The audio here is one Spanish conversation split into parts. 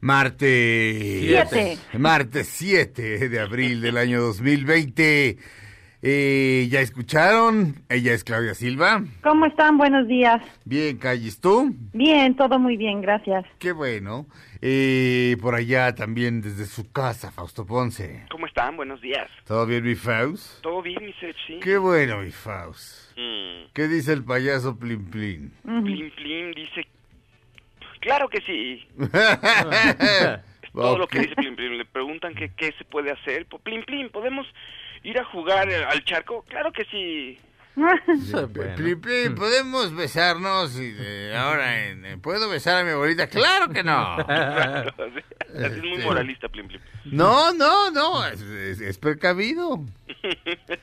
martes... Siete. Martes 7 de abril del año 2020. Eh, ¿Ya escucharon? Ella es Claudia Silva. ¿Cómo están? Buenos días. Bien, Calles, ¿tú? Bien, todo muy bien, gracias. Qué bueno. Eh, por allá también desde su casa, Fausto Ponce. ¿Cómo están? Buenos días. ¿Todo bien, mi Faust? ¿Todo bien, mi Sech? Sí. Qué bueno, mi Faust. Mm. ¿Qué dice el payaso Plin Plin? Plim Plim dice... Claro que sí. Todo lo que dice Plim Plim. Le preguntan que qué se puede hacer. Plim Plim, ¿podemos ir a jugar eh, al charco? Claro que sí. Plin Plin, ¿podemos besarnos? Y, eh, ahora, en- en- ¿puedo besar a mi abuelita? ¡Claro que no! es muy Este. moralista, Plim Plim. No, no, no, es, es- es precavido.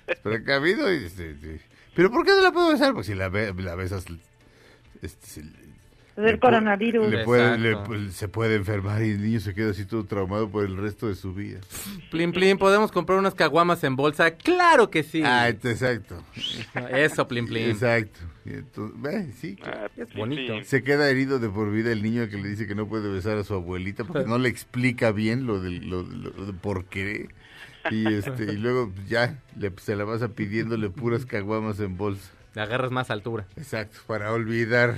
Es precavido. y, este, este, ¿Pero por qué no la puedo besar? Porque si la, be- la besas... este, Del coronavirus. le puede- le se puede enfermar y el niño se queda así todo traumado por el resto de su vida. Plin, plin, ¿podemos comprar unas caguamas en bolsa? ¡Claro que sí! Ah, exacto. Eso, plin, plin. Exacto. Entonces, sí, claro. Ah, Es bonito. Se queda herido de por vida el niño que le dice que no puede besar a su abuelita porque no le explica bien lo del lo, lo- lo de por qué. Y este y luego ya le, se la pasa pidiéndole puras caguamas en bolsa. Le agarras más altura. Exacto, para olvidar.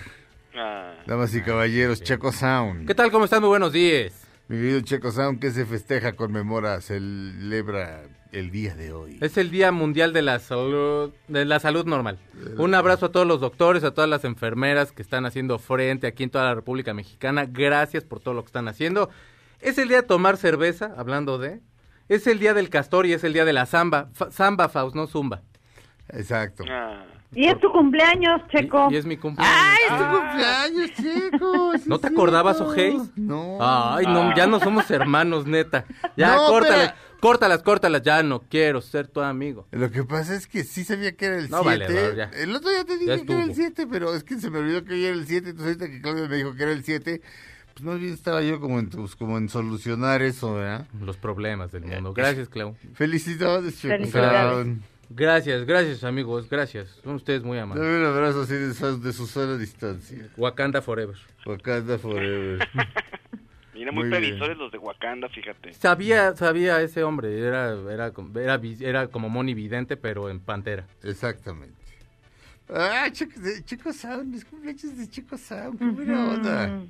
Ah, Damas y caballeros, Checo Sound. ¿Qué tal? ¿Cómo están? Muy buenos días. Mi querido Checo Sound, que se festeja, conmemora, celebra el día de hoy. Es el Día Mundial de la Salud, de la Salud Normal. Un abrazo a todos los doctores, a todas las enfermeras que están haciendo frente aquí en toda la República Mexicana. Gracias por todo lo que están haciendo. Es el día de tomar cerveza, hablando de. Es el día del castor y es el día de la samba. Fa- samba, Faust, no zumba. Exacto. ah. Y es tu cumpleaños, Checo. Y, y es mi cumpleaños. ¡Ay, es tu Ah. cumpleaños, Checo! sí ¿No te acordabas. Ojeis? No. Ay, no, ya no somos hermanos, neta. Ya, No, córtalas, pero- córtalas, córtalas. Ya no quiero ser tu amigo. Lo que pasa es que sí sabía que era el 7. No, valedor, ya. El otro día te dije que era el estuvo. 7, pero es que se me olvidó que hoy era el 7. Entonces ahorita que Claudia me dijo que era el 7, pues más bien estaba yo como en, pues, como en solucionar eso, ¿verdad? Los problemas del mundo. Gracias, Clau. Felicidades, Checo. Felicidades. Gracias, gracias, amigos. Gracias. Son ustedes muy amables. Dame un abrazo así de, su- de su sola distancia. Wakanda Forever. Wakanda Forever. Mira, muy, Muy previsores los de Wakanda, fíjate. Sabía, sabía ese hombre. Era, era, como- era, era como Moni Vidente, pero en pantera. Exactamente. Ah, Checo, de- Checo Sound, mis cumpleaños de Checo Sound, qué buena onda.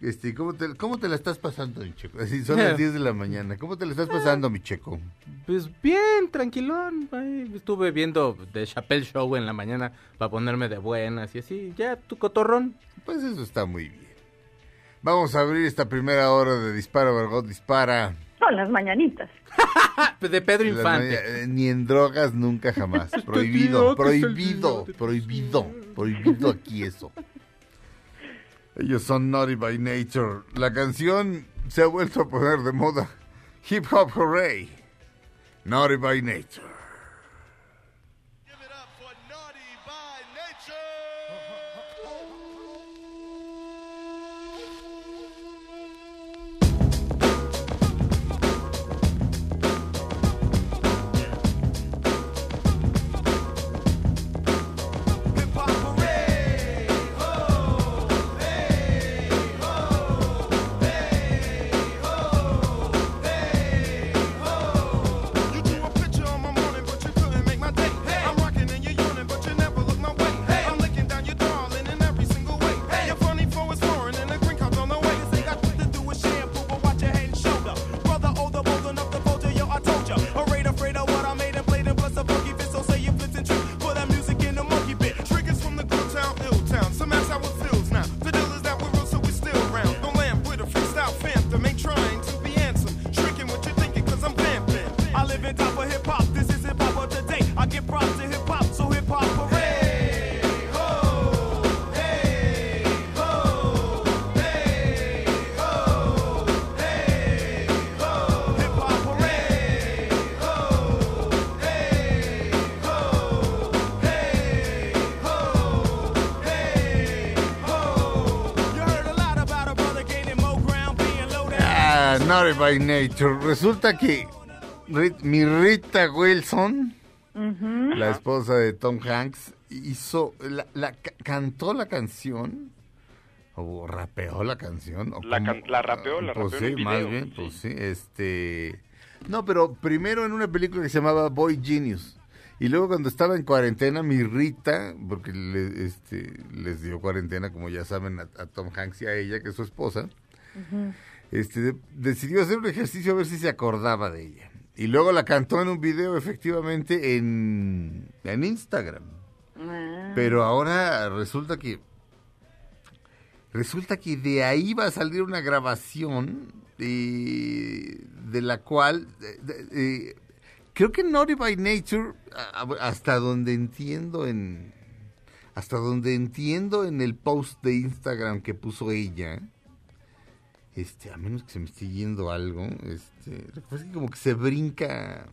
Este, ¿cómo te, ¿Cómo te la estás pasando, mi Checo? Así son las 10 de la mañana. ¿Cómo te la estás pasando, mi Checo? Pues bien, tranquilón. Ahí estuve viendo The Chappelle Show en la mañana para ponerme de buenas y así. Ya, tu cotorrón. Pues eso está muy bien. Vamos a abrir esta primera hora de Dispara, Margot Dispara. Son las mañanitas. De Pedro Infante. maña- eh, Ni en drogas, nunca jamás. Prohibido, prohibido, prohibido, prohibido aquí eso. Ellos son Naughty by Nature. La canción se ha vuelto a poner de moda. Hip Hop Hooray. Naughty by Nature. By Nature. Resulta que mi Rita Wilson, la esposa de Tom Hanks, hizo, la, cantó la canción o rapeó la canción. la, la, rapeó, la pues rapeó sí, más bien, pues sí, este... No, pero primero en una película que se llamaba Boy Genius. Y luego cuando estaba en cuarentena, mi Rita, porque le, este, les dio cuarentena, como ya saben, a, Tom Hanks y a ella, que es su esposa, este, decidió hacer un ejercicio a ver si se acordaba de ella. Y luego la cantó en un video efectivamente en, en Instagram. Ah. Pero ahora resulta que resulta que de ahí va a salir una grabación de, de la cual creo que Naughty by Nature, hasta donde entiendo en hasta donde entiendo en el post de Instagram que puso ella, este, a menos que se me esté yendo algo, este, es que como que se brinca,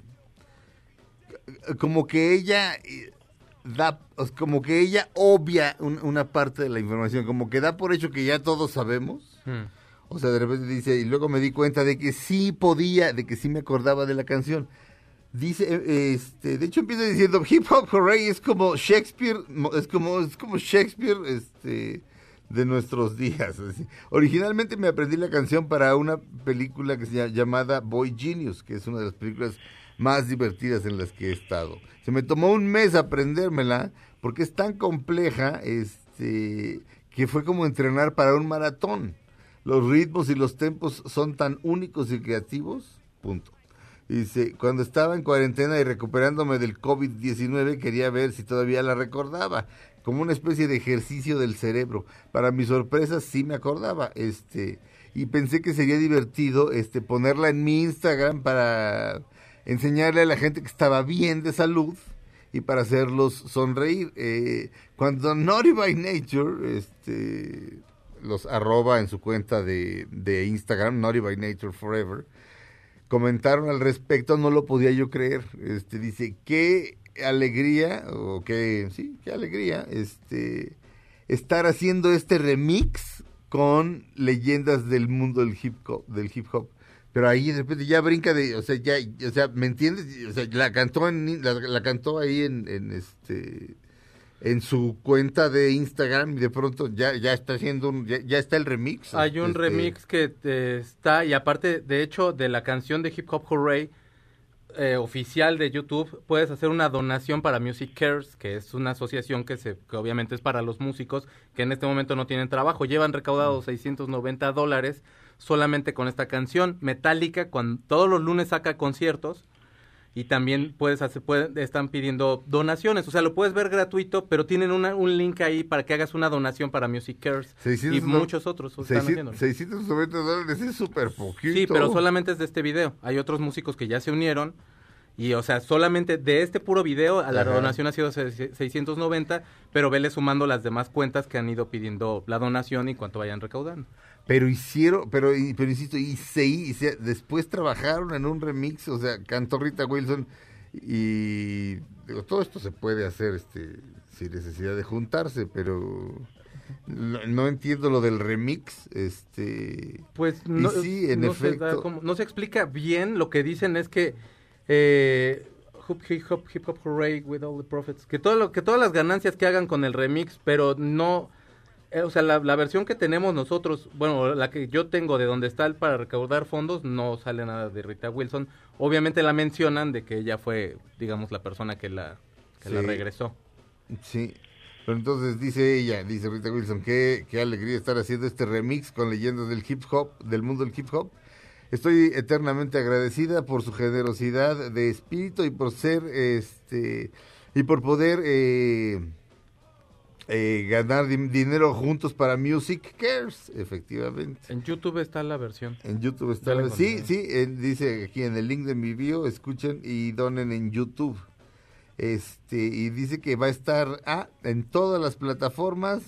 como que ella eh, da, como que ella obvia una parte de la información, como que da por hecho que ya todos sabemos. Hmm. O sea, de repente dice, y luego me di cuenta de que sí podía, de que sí me acordaba de la canción. Dice, eh, este, de hecho empieza diciendo, Hip Hop Hooray es como Shakespeare, es como, es como Shakespeare, este, de nuestros días. Originalmente me aprendí la canción para una película que se llama llamada Boy Genius, que es una de las películas más divertidas en las que he estado. Se me tomó un mes aprendérmela porque es tan compleja, este, que fue como entrenar para un maratón. Los ritmos y los tempos son tan únicos y creativos, punto. Dice, cuando estaba en cuarentena y recuperándome del COVID-19 quería ver si todavía la recordaba, como una especie de ejercicio del cerebro. Para mi sorpresa sí me acordaba, este, y pensé que sería divertido este ponerla en mi Instagram para enseñarle a la gente que estaba bien de salud y para hacerlos sonreír. Eh, cuando Naughty by Nature, este, los arroba en su cuenta de, de Instagram, Naughty by Nature Forever, comentaron al respecto, no lo podía yo creer. Este dice, qué alegría, o qué, sí, qué alegría, este, estar haciendo este remix con leyendas del mundo del hip hop, del hip hop. Pero ahí de repente ya brinca de, o sea, ya, o sea, ¿me entiendes? O sea, la cantó en, la, cantó ahí en, en este en su cuenta de Instagram y de pronto ya, ya está haciendo un, ya, está el remix. Hay un este, remix que eh, está y aparte de hecho de la canción de Hip Hop Hooray eh, oficial de YouTube puedes hacer una donación para Music Cares, que es una asociación que se que obviamente es para los músicos que en este momento no tienen trabajo. Llevan recaudado 690 dólares solamente con esta canción. Metallica cuando todos los lunes saca conciertos y también puedes hacer, están pidiendo donaciones, o sea, lo puedes ver gratuito, pero tienen un link ahí para que hagas una donación para Music Cares y muchos otros 690 dólares es súper poquito. Sí, pero solamente es de este video. Hay otros músicos que ya se unieron y, o sea, solamente de este puro video, a la donación ha sido 690, pero vele sumando las demás cuentas que han ido pidiendo la donación y cuánto vayan recaudando. Pero hicieron, pero, pero insisto, y se, después trabajaron en un remix, o sea, cantó Rita Wilson y digo, todo esto se puede hacer este sin necesidad de juntarse, pero no, entiendo lo del remix, este pues no, sí, en efecto, se no se explica bien, lo que dicen es que eh, hip hop hip hop hooray with all the prophets, que todo lo que todas las ganancias que hagan con el remix, pero no eh, o sea, la, versión que tenemos nosotros, bueno, la que yo tengo de donde está el para recaudar fondos, no sale nada de Rita Wilson. Obviamente la mencionan de que ella fue, digamos, la persona que la, que la regresó. Sí, pero entonces dice ella, dice Rita Wilson, qué, qué alegría estar haciendo este remix con leyendas del hip hop, del mundo del hip hop. Estoy eternamente agradecida por su generosidad de espíritu y por ser, este, y por poder... Eh, eh, ganar dinero juntos para Music Cares, efectivamente. En YouTube está la versión. En YouTube está la Sí, sí, dice aquí en el link de mi bio, escuchen y donen en YouTube. Este, y dice que va a estar ah, en todas las plataformas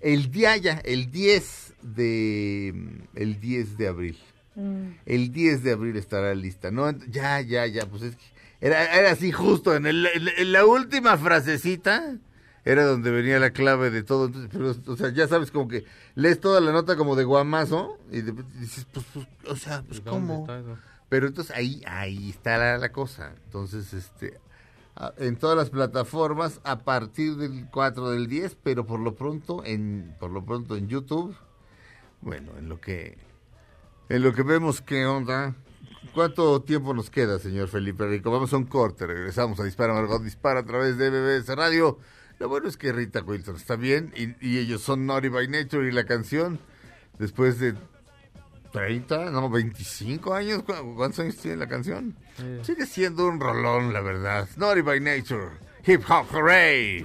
el día ya, el 10 de el 10 de abril. Mm. El 10 de abril estará lista. No, ya, ya, ya, pues es que era, era así justo en, el, en la última frasecita era donde venía la clave de todo. Entonces, pero, o sea, ya sabes, como que lees toda la nota como de guamazo y de- dices, pues, pues, o sea, pues, ¿Dónde ¿cómo? Pero entonces ahí, ahí está la, la cosa. Entonces, este, a- en todas las plataformas a partir del 4 del 10, pero por lo pronto en, por lo pronto en YouTube, bueno, en lo que, en lo que vemos qué onda. ¿Cuánto tiempo nos queda, señor Felipe Rico? Vamos a un corte, regresamos a Dispara Margot Dispara a través de BBS Radio. Lo bueno es que Rita Wilson está bien y, y ellos son Naughty by Nature y la canción, después de 30, no, 25 años, ¿cu- ¿cuántos años tiene la canción? Sigue siendo un rolón, la verdad. Naughty by Nature, hip hop, hooray.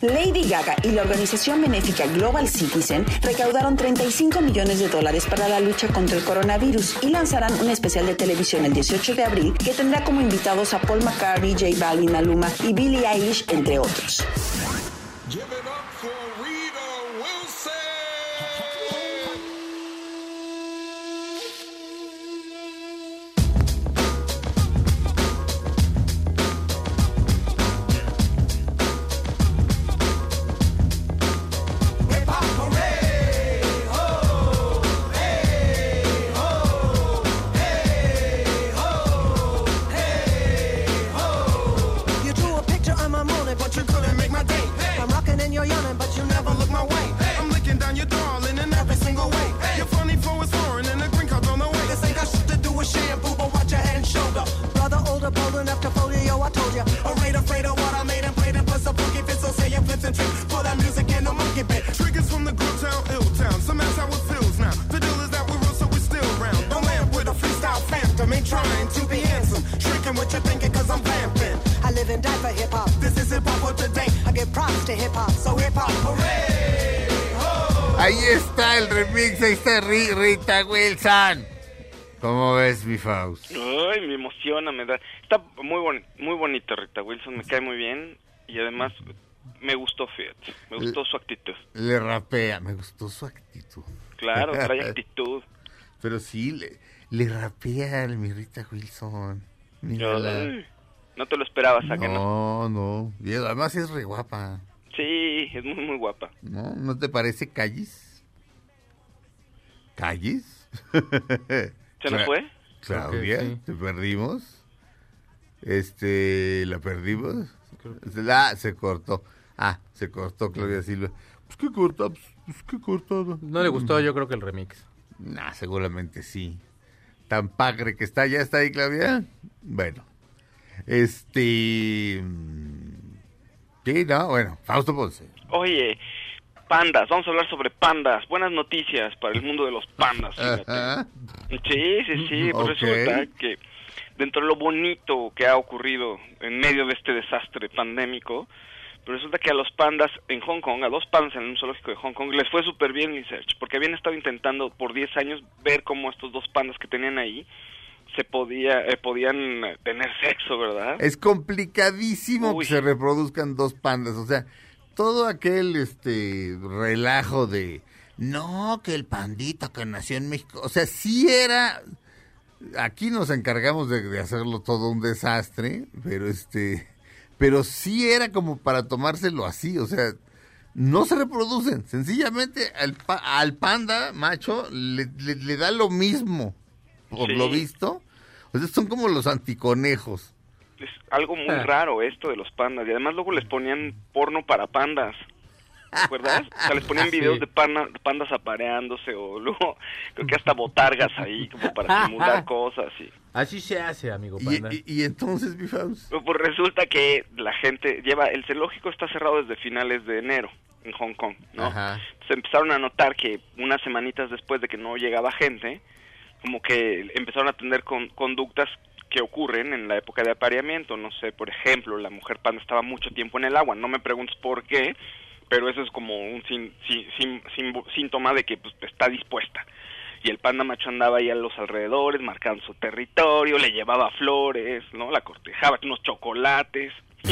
Lady Gaga y la organización benéfica Global Citizen recaudaron 35 millones de dólares para la lucha contra el coronavirus y lanzarán un especial de televisión el 18 de abril que tendrá como invitados a Paul McCartney, J Balvin, Maluma y Billie Eilish, entre otros. Hip hop, so hip hop, hooray! Ahí está el remix, ahí está Ri- Rita Wilson. ¿Cómo ves, mi Faust? Ay, me emociona, me da. Está muy boni muy bonita Rita Wilson, me cae muy bien y además me gustó Fiat, me gustó su actitud. Le rapea, me gustó su actitud. Claro, trae actitud. Pero sí, le, le rapea a mi Rita Wilson. Mírala. No te lo esperabas, ¿a que no? No, no. Y además es re guapa. Sí, es muy, muy guapa. ¿No? ¿No te parece Callis? ¿Callis? ¿Se nos fue? Claudia, sí. ¿te perdimos? Este, ¿la perdimos? La, se cortó. Ah, se cortó Claudia Silva. Pues qué corta, pues, pues, qué cortada. No le gustó, yo creo que el remix. Nah, seguramente sí. Tan pagre que está, ¿ya está ahí Claudia? Bueno. Este... Sí, no, bueno, Fausto Ponce. Oye, pandas, vamos a hablar sobre pandas. Buenas noticias para el mundo de los pandas. fíjate. Sí, sí, sí. Por Ok. eso resulta que dentro de lo bonito que ha ocurrido en medio de este desastre pandémico, pero resulta que a los pandas en Hong Kong, a dos pandas en un zoológico de Hong Kong, les fue súper bien mi search, porque habían estado intentando por 10 años ver cómo estos dos pandas que tenían ahí se podía eh, podían tener sexo, ¿verdad? Es complicadísimo Uy. que se reproduzcan dos pandas. O sea, todo aquel este relajo de no, que el pandita que nació en México. O sea, sí era. Aquí nos encargamos de, de hacerlo todo un desastre, pero este. Pero sí era como para tomárselo así. O sea, no se reproducen. Sencillamente al, pa- al panda macho le, le- le da lo mismo, por Sí. lo visto. O sea, son como los anticonejos. Es algo muy Ah. raro esto de los pandas y además luego les ponían porno para pandas. ¿te acuerdas? O sea, les ponían videos Sí. de pana- pandas apareándose o luego creo que hasta botargas ahí como para simular cosas y Así se hace, amigo Y, panda. y- y entonces, mi Faust. Pues resulta que la gente lleva, el zoológico está cerrado desde finales de enero en Hong Kong, ¿no? Ajá. Se empezaron a notar que unas semanitas después de que no llegaba gente, como que empezaron a tener con- conductas que ocurren en la época de apareamiento. No sé, por ejemplo, la mujer panda estaba mucho tiempo en el agua. No me preguntes por qué, pero eso es como un sin- sin- sin- síntoma de que pues, está dispuesta. Y el panda macho andaba ahí a los alrededores, marcando su territorio, le llevaba flores, ¿no? La cortejaba, unos chocolates.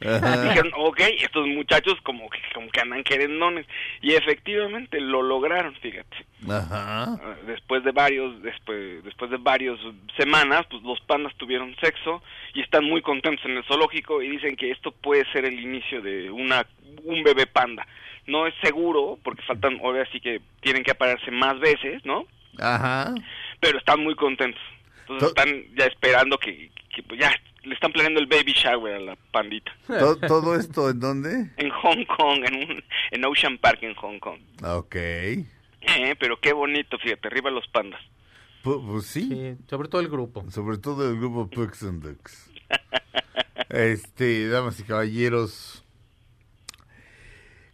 Dijeron, ok, estos muchachos como que, como que andan querendones. Y efectivamente lo lograron, fíjate. Ajá. Ah, Después de varios, después, después de varios semanas, pues los pandas tuvieron sexo y están muy contentos en el zoológico y dicen que esto puede ser el inicio de una un bebé panda. No es seguro porque faltan, ahora sí que tienen que aparearse más veces, ¿no? Ajá. Pero están muy contentos. Entonces To- están ya esperando que, que, pues ya le están planeando el baby shower a la pandita. To- ¿Todo esto en dónde? En Hong Kong, en, un, en Ocean Park en Hong Kong. Ok. Eh, pero qué bonito, fíjate, arriba los pandas. Pu- Pues sí. Sí, sobre todo el grupo. Sobre todo el grupo Pugs and Ducks. Este, damas y caballeros.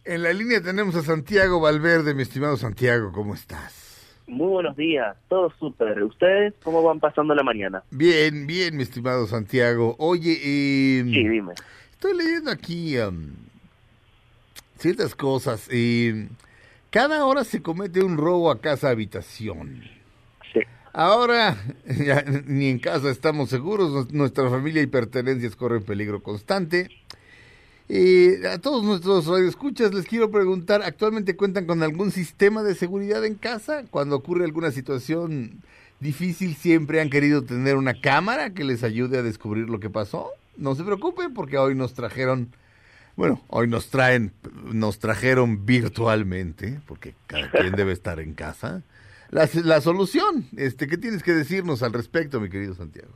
En la línea tenemos a Santiago Valverde, mi estimado Santiago, ¿cómo estás? Muy buenos días, todo súper. ¿Ustedes cómo van pasando la mañana? Bien, bien, mi estimado Santiago. Oye, eh, Sí, dime. estoy leyendo aquí am, ciertas cosas. eh, cada hora se comete un robo a casa habitación. Sí. Ahora, ya ni en casa estamos seguros, nuestra familia y pertenencias corren peligro constante. Eh, a todos nuestros radioescuchas les quiero preguntar, ¿actualmente cuentan con algún sistema de seguridad en casa? Cuando ocurre alguna situación difícil, siempre han querido tener una cámara que les ayude a descubrir lo que pasó. No se preocupen porque hoy nos trajeron, bueno, hoy nos traen, nos trajeron virtualmente, porque cada quien debe estar en casa. La, la solución, este, ¿qué tienes que decirnos al respecto, mi querido Santiago?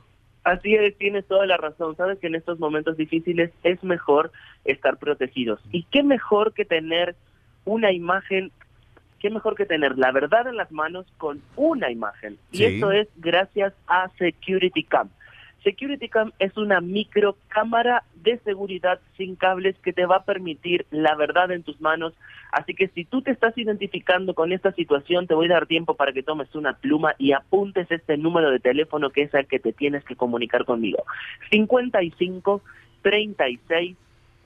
Así es, tienes toda la razón. Sabes que en estos momentos difíciles es mejor estar protegidos. ¿Y qué mejor que tener una imagen, qué mejor que tener la verdad en las manos con una imagen? Y Sí. esto es gracias a Security Cam. Security Cam es una microcámara de seguridad sin cables que te va a permitir la verdad en tus manos. Así que si tú te estás identificando con esta situación, te voy a dar tiempo para que tomes una pluma y apuntes este número de teléfono que es el que te tienes que comunicar conmigo. 55 36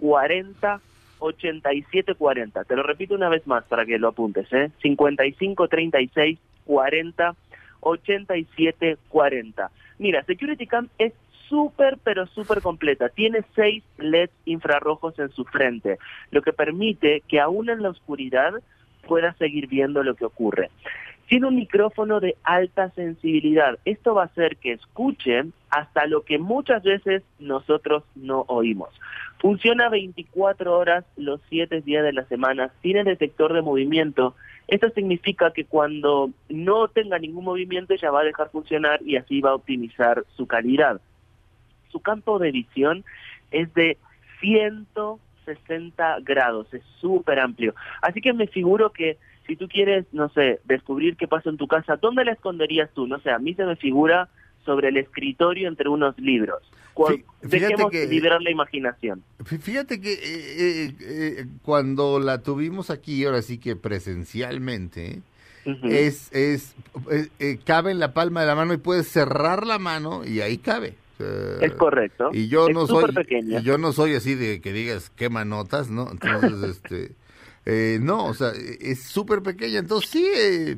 40 87 40. Te lo repito una vez más para que lo apuntes, ¿eh? 55 36 40 87 40. Mira, Security Cam es súper, pero súper completa. Tiene seis LEDs infrarrojos en su frente, lo que permite que aún en la oscuridad puedas seguir viendo lo que ocurre. Tiene un micrófono de alta sensibilidad. Esto va a hacer que escuchen hasta lo que muchas veces nosotros no oímos. Funciona 24 horas los 7 días de la semana. Tiene detector de movimiento. Esto significa que cuando no tenga ningún movimiento ella va a dejar funcionar y así va a optimizar su calidad. Su campo de visión es de 160 grados, es súper amplio. Así que me figuro que si tú quieres, no sé, descubrir qué pasa en tu casa, ¿dónde la esconderías tú? No sé, a mí se me figura sobre el escritorio entre unos libros. Cu- Fí- fíjate Dejemos que- liberar la imaginación. Fí- Fíjate que eh, eh, eh, cuando la tuvimos aquí, ahora sí que presencialmente, es, es cabe en la palma de la mano y puedes cerrar la mano y ahí cabe. Es correcto. Y yo Es no soy, y yo no soy así de que digas quema notas, ¿no? Entonces, este, eh, no, o sea, es súper pequeña. Entonces sí, eh,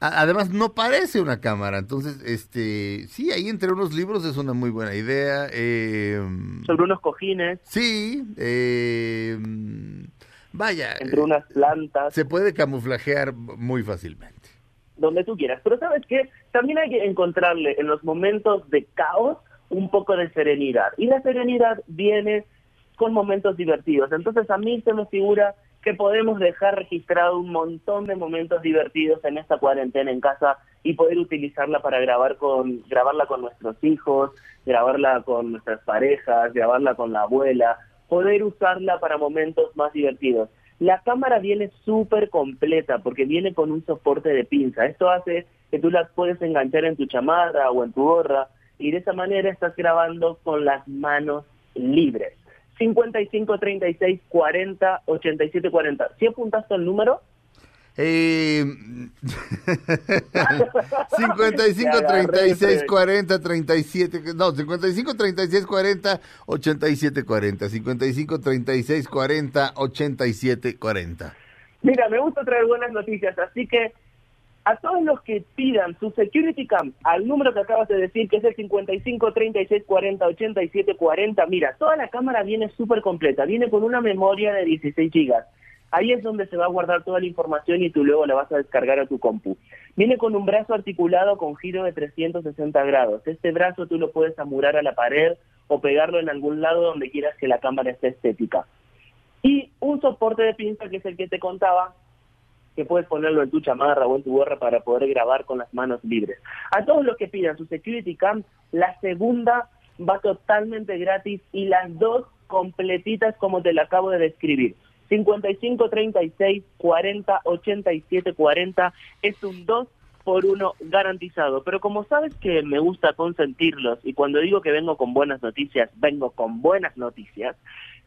además no parece una cámara. Entonces, este, sí, ahí entre unos libros es una muy buena idea. Eh, Sobre unos cojines, Sí, eh, vaya, entre eh, unas plantas. se puede camuflajear muy fácilmente. donde tú quieras. Pero sabes qué, también hay que encontrarle en los momentos de caos un poco de serenidad. Y la serenidad viene con momentos divertidos. Entonces a mí se me figura que podemos dejar registrado un montón de momentos divertidos en esta cuarentena en casa y poder utilizarla para grabar con grabarla con nuestros hijos, grabarla con nuestras parejas, grabarla con la abuela, poder usarla para momentos más divertidos. La cámara viene súper completa porque viene con un soporte de pinza. Esto hace que tú las puedes enganchar en tu chamarra o en tu gorra y de esa manera estás grabando con las manos libres. 55 36 40 87 40. ¿Sí apuntaste el número? Eh, 55 36 40 37 no 55 36 40 87 40 55 36 40 87 40 Mira, me gusta traer buenas noticias, así que a todos los que pidan su Security Cam al número que acabas de decir, que es el 55 36 40 87 40, mira, toda la cámara viene súper completa, viene con una memoria de 16 gigas. Ahí es donde se va a guardar toda la información y tú luego la vas a descargar a tu compu. Viene con un brazo articulado con giro de 360 grados. Este brazo tú lo puedes amurar a la pared o pegarlo en algún lado donde quieras que la cámara esté estética. Y un soporte de pinza que es el que te contaba, que puedes ponerlo en tu chamarra o en tu gorra para poder grabar con las manos libres. A todos los que pidan su Security Cam, la segunda va totalmente gratis y las dos completitas como te la acabo de describir. 55 36 40 87 40 es un 2 por 1 garantizado. Pero como sabes que me gusta consentirlos y cuando digo que vengo con buenas noticias, vengo con buenas noticias,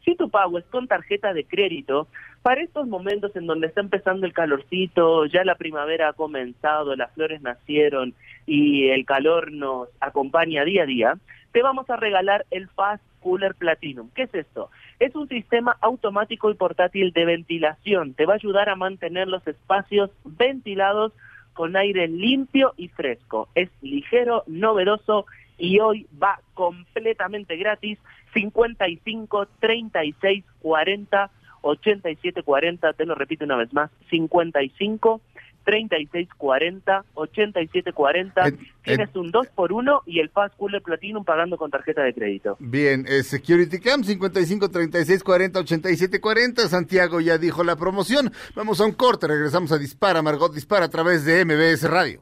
si tu pago es con tarjeta de crédito, para estos momentos en donde está empezando el calorcito, ya la primavera ha comenzado, las flores nacieron y el calor nos acompaña día a día, te vamos a regalar el Fast Cooler Platinum. ¿Qué es esto? Es un sistema automático y portátil de ventilación. Te va a ayudar a mantener los espacios ventilados con aire limpio y fresco. Es ligero, novedoso y hoy va completamente gratis. 55 36 40 87 40, te lo repito una vez más, 55 36 40 87 40. Tienes un 2 por 1 y el Fast Cooler Platinum pagando con tarjeta de crédito. Bien, eh, Security Cam 55 36 40 87 40. Santiago ya dijo la promoción. Vamos a un corte, regresamos a Dispara, Margot Dispara a través de MBS Radio.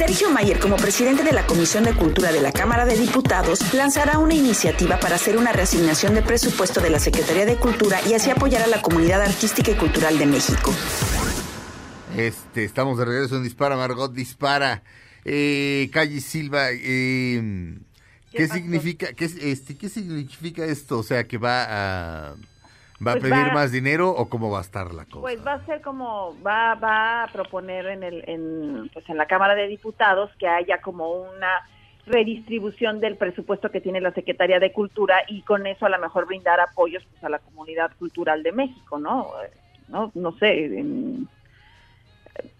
Sergio Mayer, como presidente de la Comisión de Cultura de la Cámara de Diputados, lanzará una iniciativa para hacer una reasignación de presupuesto de la Secretaría de Cultura y así apoyar a la comunidad artística y cultural de México. Este, estamos de regreso en Dispara, Margot Dispara. Eh, Calle Silva, eh, ¿qué, significa, qué, es- este, qué significa esto? O sea, que va a, va a Pues pedir va- más dinero o cómo va a estar la cosa. Pues va a ser como, va, va a proponer en, el, en, pues en la Cámara de Diputados que haya como una redistribución del presupuesto que tiene la Secretaría de Cultura y con eso a lo mejor brindar apoyos pues, a la comunidad cultural de México, ¿no? No, no sé,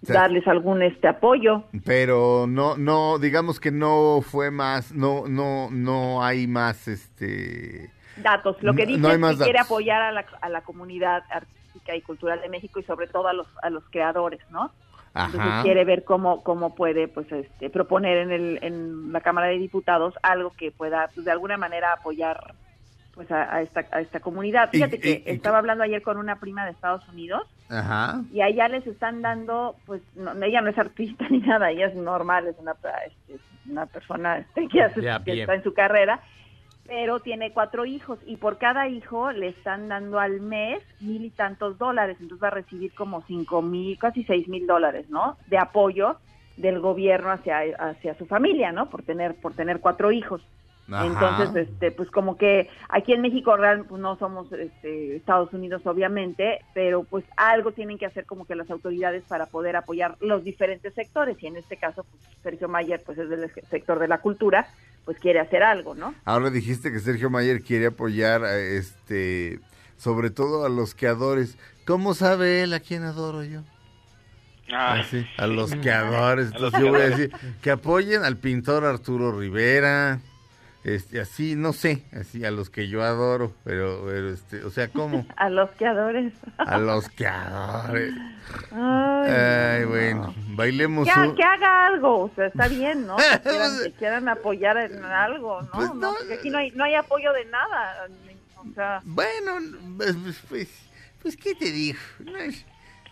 sea, darles algún este apoyo. Pero no, no, digamos que no fue más, no, no, no hay más, este, datos. Lo que dice no es que quiere apoyar a la, a la comunidad artística y cultural de México y sobre todo a los, a los creadores, ¿no? Entonces Ajá. quiere ver cómo, cómo puede pues este, proponer en, el, en la Cámara de Diputados algo que pueda pues, de alguna manera apoyar pues a, a esta, a esta comunidad. Fíjate y- que y- estaba hablando ayer con una prima de Estados Unidos Ajá. y allá les están dando, pues no, ella no es artista ni nada, ella es normal, es una, este, es una persona este, que, hace- que está en su carrera, pero tiene cuatro hijos y por cada hijo le están dando al mes mil y tantos dólares, entonces va a recibir como cinco mil, casi seis mil dólares, ¿no? De apoyo del gobierno hacia, hacia su familia, ¿no? Por tener, por tener cuatro hijos. Ajá. Entonces, este, pues como que aquí en México real, pues, no somos este, Estados Unidos, obviamente, pero pues algo tienen que hacer como que las autoridades para poder apoyar los diferentes sectores. Y en este caso, pues, Sergio Mayer, pues es del sector de la cultura, pues quiere hacer algo, ¿no? Ahora dijiste que Sergio Mayer quiere apoyar, a este, sobre todo a los creadores. ¿Cómo sabe él a quién adoro yo? Ah, Así, a los que adoren. Entonces yo voy a decir que apoyen al pintor Arturo Rivera. Este, así, no sé, así a los que yo adoro, pero, pero este, o sea, ¿cómo? A los que adores. A los que adore. Ay, Ay, bueno, bailemos que, un... que haga algo, o sea, está bien, ¿no? Que quieran, que quieran apoyar en algo, ¿no? Pues No, porque aquí no hay, no hay apoyo de nada. O sea, Bueno, pues, pues, pues, ¿qué te digo? No, es-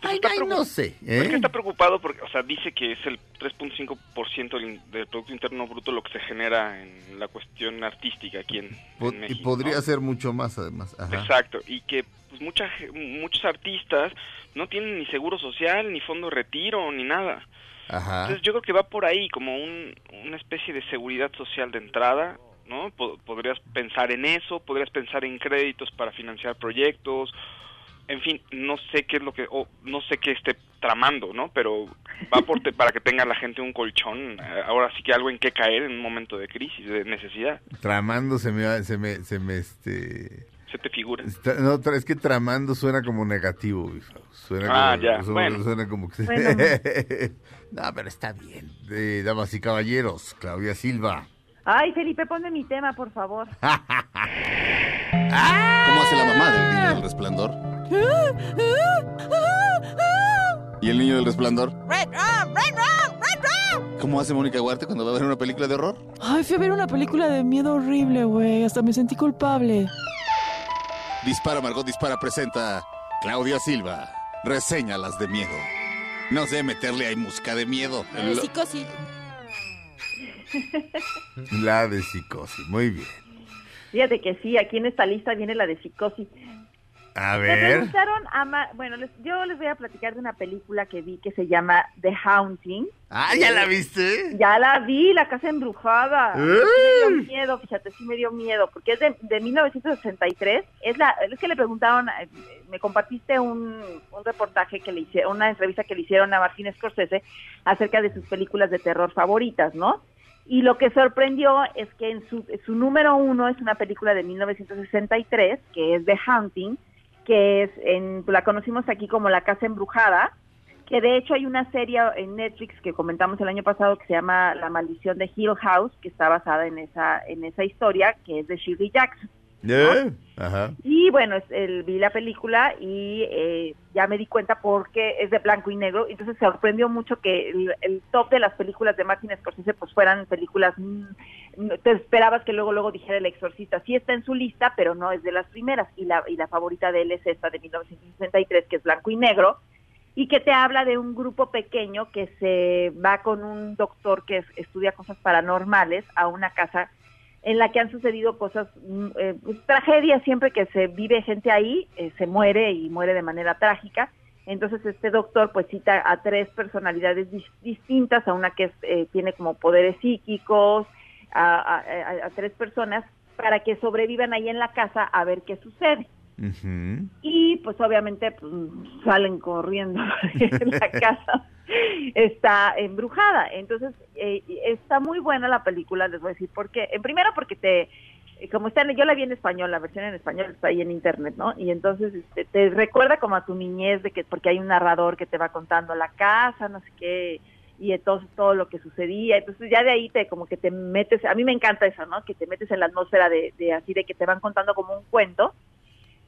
Ay, está ay, no sé. ¿eh? está preocupado porque, o sea, dice que es el 3.5% del, del Producto Interno Bruto lo que se genera en la cuestión artística aquí en, en y México. podría ¿no? ser mucho más, además. Ajá. Exacto, y que pues, mucha, muchos artistas no tienen ni seguro social, ni fondo de retiro, ni nada. Ajá. Entonces yo creo que va por ahí, como un, una especie de seguridad social de entrada, ¿no? Po- podrías pensar en eso, podrías pensar en créditos para financiar proyectos, en fin, no sé qué es lo que, o no sé qué esté tramando, ¿no? Pero va por te- para que tenga la gente un colchón, eh, ahora sí que algo en que caer en un momento de crisis, de necesidad, Tramando se me, va- se me, se me, este... se te figura. está- no, es que tramando suena como negativo. Suena Ah, como, ya, su- bueno. Suena como que... Bueno. no, pero está bien. Eh, damas y caballeros, Claudia Silva. ay, Felipe, ponme mi tema, por favor. ¿Cómo hace la mamá del niño del resplandor? ¿Y el niño del resplandor? ¿Cómo hace Mónica Huarte cuando va a ver una película de horror? Ay, fui a ver una película de miedo horrible, güey. Hasta me sentí culpable. Dispara Margot Dispara presenta Claudia Silva. Reseñalas de miedo. No sé meterle ahí música de miedo. Eh, psicosis. La de psicosis, muy bien. Fíjate que sí, aquí en esta lista viene la de psicosis. A Me ver. preguntaron, a Ma- bueno, les- yo les voy a platicar de una película que vi que se llama The Haunting. Ah, ¿ya la viste? Ya la vi, La Casa Embrujada. Sí me dio miedo, fíjate, sí me dio miedo, porque es de, de 1963. Es, la, es que le preguntaron, eh, me compartiste un, un reportaje que le hicieron, una entrevista que le hicieron a Martín Scorsese acerca de sus películas de terror favoritas, ¿no? Y lo que sorprendió es que en su, su número uno es una película de 1963, que es The Haunting, que es en, la conocimos aquí como La Casa Embrujada, que de hecho hay una serie en Netflix que comentamos el año pasado que se llama La Maldición de Hill House, que está basada en esa, en esa historia, que es de Shirley Jackson. ¿Eh? Ajá. Y bueno, el- vi la película y eh, ya me di cuenta porque es de blanco y negro, entonces se sorprendió mucho que el, el top de las películas de Martin Scorsese pues fueran películas, mm, no- te esperabas que luego luego dijera El Exorcista, sí está en su lista, pero no es de las primeras, y la, y la favorita de él es esta de 1963, que es blanco y negro, y que te habla de un grupo pequeño que se va con un doctor que es- estudia cosas paranormales a una casa en la que han sucedido cosas, mm, eh, pues, tragedias siempre que se vive gente ahí, eh, se muere y muere de manera trágica. Entonces este doctor pues cita a tres personalidades dis- distintas, a una que es, eh, tiene como poderes psíquicos, a, a- a- a tres personas, para que sobrevivan ahí en la casa a ver qué sucede. Y pues obviamente pues, salen corriendo la casa está embrujada. Entonces eh, está muy buena la película les voy a decir porque en primero porque te como está yo la vi en español la versión en español está ahí en internet no y entonces este, te recuerda como a tu niñez de que porque hay un narrador que te va contando la casa no sé qué y entonces todo lo que sucedía. Entonces ya de ahí te como que te metes a mí me encanta eso no que te metes en la atmósfera de, de así de que te van contando como un cuento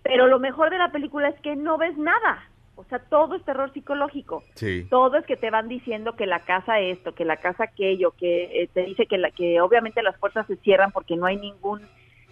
pero lo mejor de la película es que no ves nada. O sea, todo es terror psicológico. Sí. Todo es que te van diciendo que la casa esto, que la casa aquello, que eh, te dice que, la, que obviamente las puertas se cierran porque no hay ningún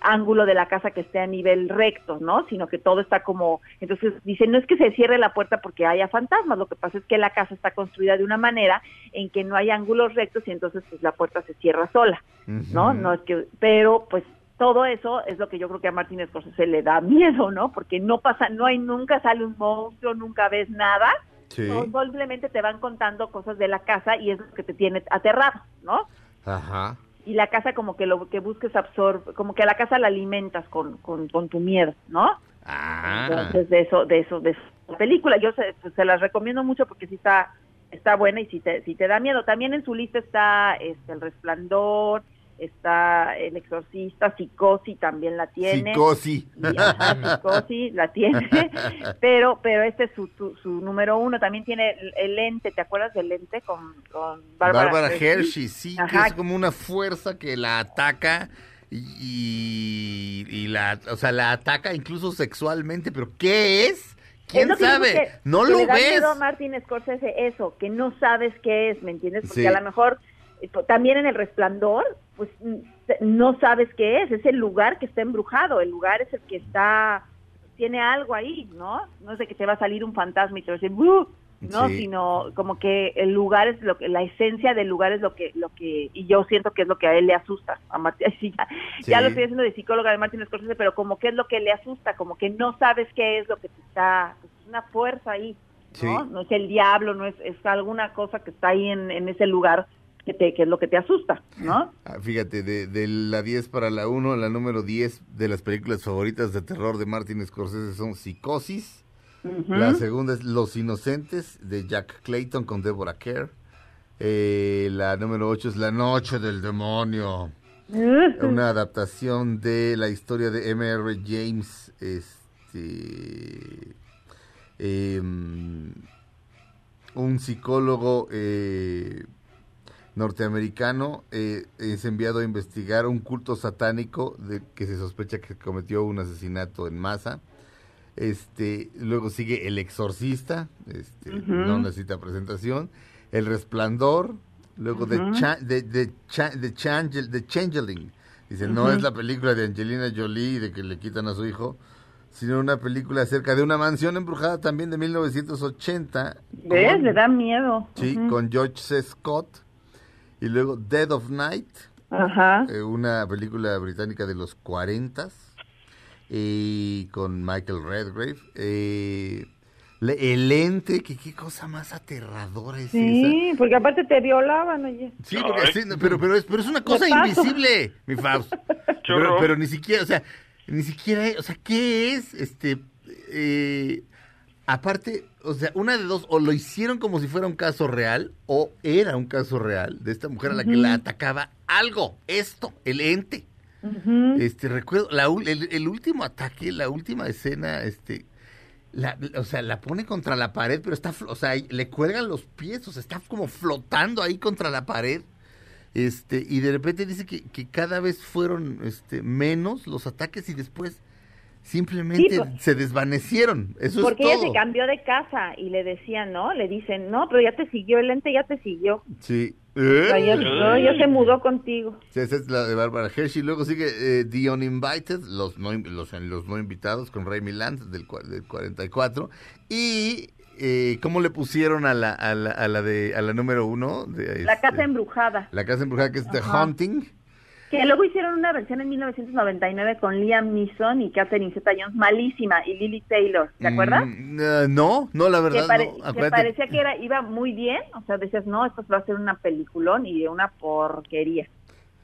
ángulo de la casa que esté a nivel recto, ¿no? Sino que todo está como, entonces dice, no es que se cierre la puerta porque haya fantasmas, lo que pasa es que la casa está construida de una manera en que no hay ángulos rectos y entonces pues la puerta se cierra sola, ¿no? No es que, pero pues todo eso es lo que yo creo que a Martín Scorsese le da miedo, ¿no? Porque no pasa, no hay, nunca sale un monstruo, nunca ves nada, Sí. simplemente te van contando cosas de la casa y es lo que te tiene aterrado, ¿no? Ajá. Y la casa como que lo que busques absorbe, como que a la casa la alimentas con, con, con tu miedo, ¿no? Ah. Entonces de eso, de eso, de esa película, yo se, pues, se las recomiendo mucho porque sí está, está buena y sí te, sí te da miedo. También en su lista está este, El Resplandor, está El Exorcista, Psicosi también la tiene. Psicosi. Y, ajá, Psicosi la tiene, pero pero este es su, su, su número uno. También tiene el, el lente, ¿te acuerdas del lente con, con Bárbara, Bárbara Hershey, sí, que es como una fuerza que la ataca y, y la, o sea, la ataca incluso sexualmente, pero ¿qué es? ¿Quién Es sabe? que- no que lo le da ves. miedo a Martin Scorsese eso, que no sabes qué es, ¿me entiendes? Porque Sí. a lo mejor también en El Resplandor, pues mm, no sabes qué es, es el lugar que está embrujado, el lugar es el que está, tiene algo ahí, ¿no? No es de que te va a salir un fantasma y te va a decir, no, Sí. sino como que el lugar es lo que, la esencia del lugar es lo que, lo que, y yo siento que es lo que a él le asusta, a Martin, sí, ya, ya lo estoy haciendo de psicóloga de Martin Scorsese, pero como que es lo que le asusta, como que no sabes qué es lo que te está, pues, una fuerza ahí, ¿no? No es el diablo, no es, es alguna cosa que está ahí en, en ese lugar que, te, que es lo que te asusta, ¿no? Ah, Fíjate, de, de la 10 para la 1, la número 10 de las películas favoritas de terror de Martin Scorsese son Psicosis. La segunda es Los Inocentes de Jack Clayton con Deborah Kerr. Eh, la número 8 es La Noche del Demonio. Una adaptación de la historia de M.R. James, este, em, un psicólogo eh, norteamericano eh, es enviado a investigar un culto satánico de que se sospecha que cometió un asesinato en masa. Este, luego sigue El Exorcista, este, no necesita presentación. El Resplandor, luego de, de Changel- de Changeling. Dice, no es la película de Angelina Jolie de que le quitan a su hijo, sino una película acerca de una mansión embrujada también de 1980. ¿Ves? con- Le da miedo. Sí, con George C. Scott. Y luego Dead of Night, Ajá. eh, una película británica de los 40 y con Michael Redgrave. Eh, le- el ente, que qué cosa más aterradora es esa. Sí, porque aparte te violaban, oye. Sí, porque sí, no, pero, pero, es, pero es una cosa invisible, mi Faust. Pero, pero ni siquiera, o sea, ni siquiera, o sea, ¿qué es? Este, eh, aparte, o sea, una de dos, o lo hicieron como si fuera un caso real, o era un caso real de esta mujer a la que la atacaba algo, esto, el ente. Este, recuerdo, la, el, el último ataque, la última escena, este, la, o sea, la pone contra la pared, pero está, o sea, le cuelgan los pies, o sea, está como flotando ahí contra la pared. Este, y de repente dice que, que cada vez fueron este, menos los ataques y después simplemente Sí, pues. se desvanecieron. Eso Porque es ella todo. se cambió de casa y le decían, ¿no? Le dicen, no, pero ya te siguió, el ente ya te siguió. Sí. O sea, ya, no, ya se mudó contigo. Sí, esa es la de Bárbara Hershey. Luego sigue eh, The Uninvited, los no, los, los no invitados, con Ray Milland del, del 44. Y eh, cómo le pusieron a la, a la, a la, de, a la número uno. De, La este, casa embrujada. la casa embrujada, que es The Ajá. Haunting. Que luego hicieron una versión en 1999 con Liam Neeson y Catherine Zeta-Jones, malísima, y Lily Taylor, ¿te acuerdas? Mm, eh, no, no, la verdad, que, pare- no. que parecía que era iba muy bien, o sea, decías, no, esto va a ser una peliculón y de una porquería.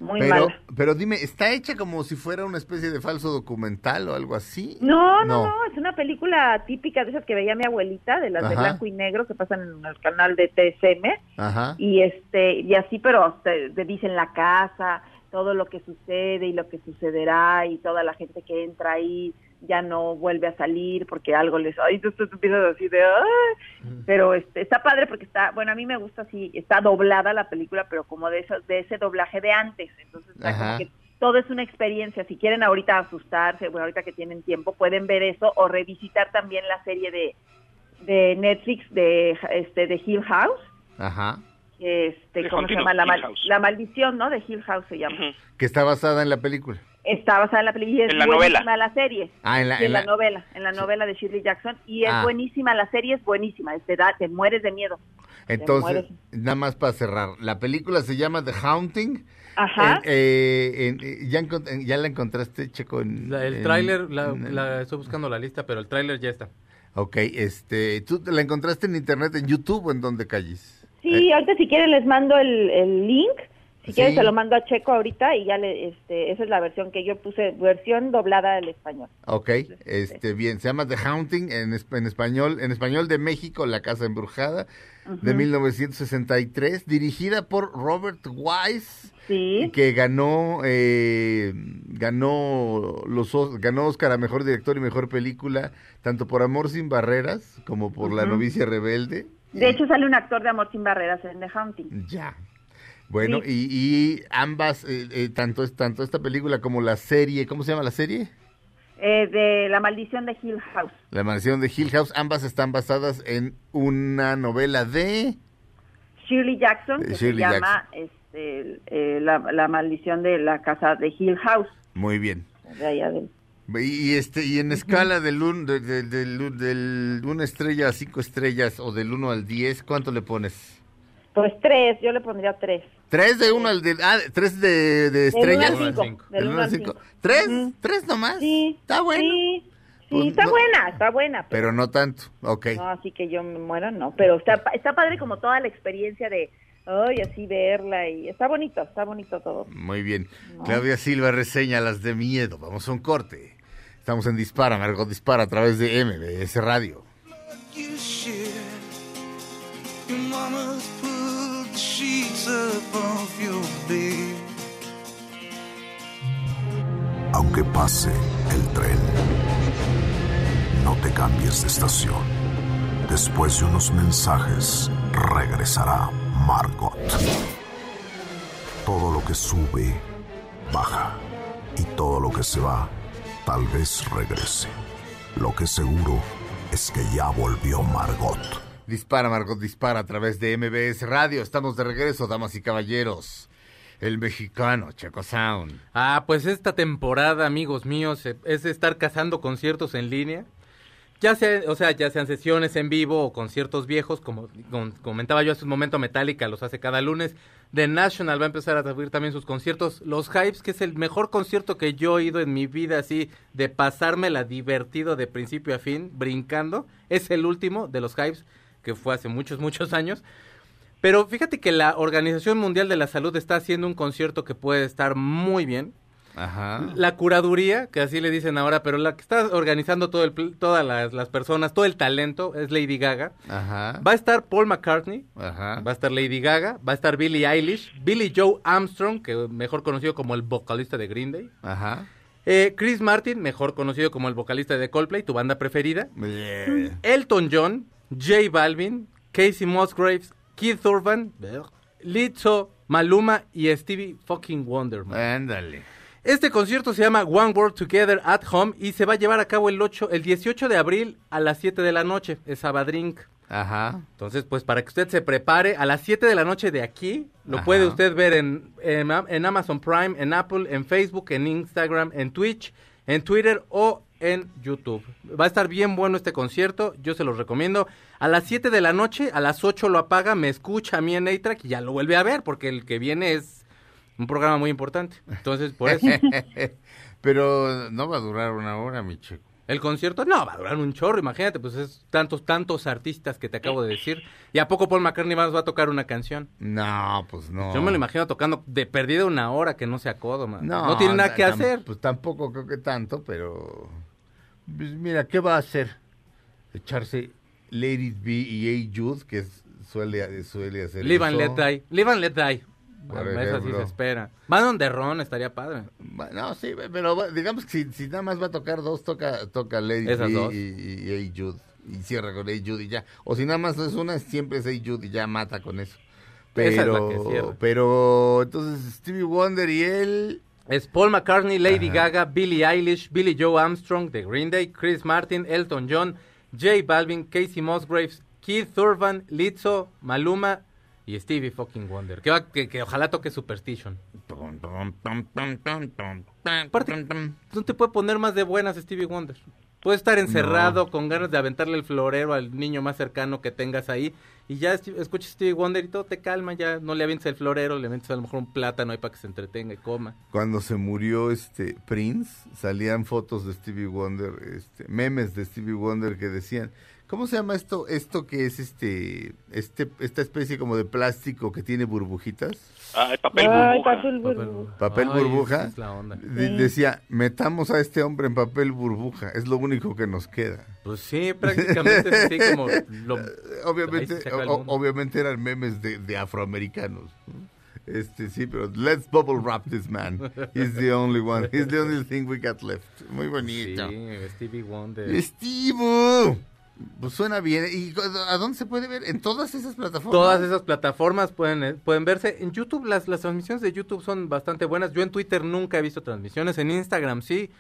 Muy pero, mala. pero dime, ¿está hecha como si fuera una especie de falso documental o algo así? No, no, no, es una película típica de esas que veía mi abuelita, de las de blanco y negro que pasan en el canal de TSM. Ajá. y este y así pero te, te dicen la casa todo lo que sucede y lo que sucederá y toda la gente que entra ahí ya no vuelve a salir porque algo les ay tú, tú, tú empiezas así de "Ay". pero este está padre porque está bueno a mí me gusta así está doblada la película pero como de eso de ese doblaje de antes entonces está como que todo es una experiencia si quieren ahorita asustarse bueno ahorita que tienen tiempo pueden ver eso o revisitar también la serie de de Netflix de este de Hill House Ajá. Este, The ¿cómo se llama? La, mal- la maldición, ¿no? De Hill House se llama. Que está basada en la película. Está basada en la película y es En la buenísima novela. la serie. Ah, en la- Sí, en la- novela, en la novela de Shirley Jackson y es Ah. buenísima, la serie es buenísima, te da, te mueres de miedo. Entonces, nada más para cerrar, la película se llama The Haunting. Ajá. En- eh, en- eh, ya, en- ya la encontraste, Checo. En, La- el tráiler, la, en- la- estoy buscando la lista, pero el tráiler ya está. Ok, este, ¿tú la encontraste en internet, en YouTube o en dónde calles? Sí, ahorita si quieren les mando el, el link. Si quieres, se lo mando a Checo ahorita y ya le, este, esa es la versión que yo puse, versión doblada al español. Ok, este, bien, se llama The Haunting en, en español, en español de México, La Casa Embrujada, de Ujú. 1963, dirigida por Robert Wise, Sí. que ganó, eh, ganó los, Os- ganó Oscar a Mejor Director y Mejor Película, tanto por Amor Sin Barreras como por La. Novicia Rebelde. De hecho, sale un actor de Amor Sin Barreras en The Haunting. Ya. Bueno, Sí. y, y ambas, eh, eh, tanto, tanto esta película como la serie, ¿cómo se llama la serie? Eh, de La Maldición de Hill House. La mansión de Hill House, ambas están basadas en una novela de... Shirley Jackson, De que Shirley se llama este, eh, la, la Maldición de la Casa de Hill House. Muy bien. De allá del- Y, y este y en escala del, un, de- de- del, del una estrella a cinco estrellas o del 1 al 10, ¿cuánto le pones? Pues tres, yo le pondría tres. ¿Tres de uno al de... Ah, ¿tres de, de Del uno estrellas? al cinco, del Del uno uno al al cinco. cinco. ¿Tres? Ujú. ¿Tres nomás? Sí. Está bueno. Sí, sí, Pues está no- buena, está buena. Pero no tanto, ok. No, así que yo me muero, no. Pero está, está padre como toda la experiencia de, ay, así verla y está bonito, está bonito todo. Muy bien. No. Claudia Silva reseña las de miedo. Vamos a un corte. Estamos en Dispara, Margot Dispara a través de MBS Radio. Aunque pase el tren, no te cambies de estación. Después de unos mensajes, regresará Margot. Todo lo que sube, baja. Y todo lo que se va, tal vez regrese. Lo que seguro es que ya volvió Margot. Dispara, Margot Dispara a través de MBS Radio. Estamos de regreso, damas y caballeros. El mexicano, Chaco Sound. Ah, pues esta temporada, amigos míos, eh, es estar cazando conciertos en línea. Ya sea, o sea, ya sean sesiones en vivo o conciertos viejos, como com- comentaba yo hace un momento, Metallica los hace cada lunes. The National va a empezar a abrir también sus conciertos. Los Hypes, que es el mejor concierto que yo he ido en mi vida, así, de pasármela divertido de principio a fin, brincando. Es el último de los Hypes, que fue hace muchos, muchos años. Pero fíjate que la Organización Mundial de la Salud está haciendo un concierto que puede estar muy bien. Ajá. La curaduría, que así le dicen ahora, pero la que está organizando todo el, todas las, las personas, todo el talento, es Lady Gaga. Ajá. Va a estar Paul McCartney, Ajá. va a estar Lady Gaga, va a estar Billie Eilish, Billy Joe Armstrong, que mejor conocido como el vocalista de Green Day. Ajá. Eh, Chris Martin, mejor conocido como el vocalista de Coldplay, tu banda preferida. Elton John, J Balvin, Casey Musgraves, Keith Urban, Lizzo, Maluma y Stevie fucking Wonder. Ándale. Este concierto se llama One World Together at Home y se va a llevar a cabo el 8, el 18 de abril a las 7 de la noche, es Sabadrink. Ajá. Entonces, pues para que usted se prepare, a las 7 de la noche de aquí, lo Ajá. puede usted ver en, en Amazon Prime, en Apple, en Facebook, en Instagram, en Twitch, en Twitter o en YouTube. Va a estar bien bueno este concierto, yo se los recomiendo. A las 7 de la noche, a las 8 lo apaga, me escucha a mí en A-Track y ya lo vuelve a ver, porque el que viene es un programa muy importante. Entonces, por eso. Pero no va a durar una hora, mi chico. El concierto no va a durar un chorro, imagínate, pues es tantos, tantos artistas que te acabo de decir. ¿Y a poco Paul McCartney más va a tocar una canción? No, pues no. Yo me lo imagino tocando de perdida una hora que no sea codo, man. No, No, tiene nada que hacer. Pues tampoco creo que tanto, pero. Pues mira, ¿qué va a hacer? Echarse Lady B y A. Jude, que es- suele, suele hacer. Live and eso. let die. Live and let die. Por sí ejemplo. se espera. Van donde Ron, estaría padre. No, sí, pero digamos que si, si nada más va a tocar dos, toca, toca Lady Esas B dos. y, y, y. Jude. Y cierra con A. Jude y ya. O si nada más es una, siempre es A. Jude y ya mata con eso. Esa es la Pero, pero entonces Stevie Wonder y él. Es Paul McCartney, Lady Ajá. Gaga, Billie Eilish, Billy Joe Armstrong de Green Day, Chris Martin, Elton John, J Balvin, Casey Musgraves, Keith Urban, Lizzo, Maluma y Stevie fucking Wonder. Que, va- que, que ojalá toque Superstition. Aparte, no te puede poner más de buenas Stevie Wonder. Puede estar encerrado con ganas de aventarle el florero al niño más cercano que tengas ahí y ya escuchas Stevie Wonder y todo te calma, ya no le avientes el florero, le avientes a lo mejor un plátano ahí para que se entretenga y coma. Cuando se murió este Prince, salían fotos de Stevie Wonder, este, memes de Stevie Wonder que decían ¿Cómo se llama esto? Esto que es este, este, esta especie como de plástico que tiene burbujitas. Ah, el papel Ay, burbuja. papel burbuja. Papel Ay, burbuja. esa es la onda. De- Sí. decía, metamos a este hombre en papel burbuja. Es lo único que nos queda. Pues sí, prácticamente es como... Lo, Obviamente, o- eran memes de, de afroamericanos. Este sí, pero let's bubble wrap this man. He's the only one. He's the only thing we got left. Muy Sí, bonito. Stevie Wonder. Steve. Pues suena bien. ¿Y a dónde se puede ver? En todas esas plataformas. Todas esas plataformas pueden, eh, pueden verse. En YouTube, las, las transmisiones de YouTube son bastante buenas. Yo en Twitter nunca he visto transmisiones. En Instagram sí.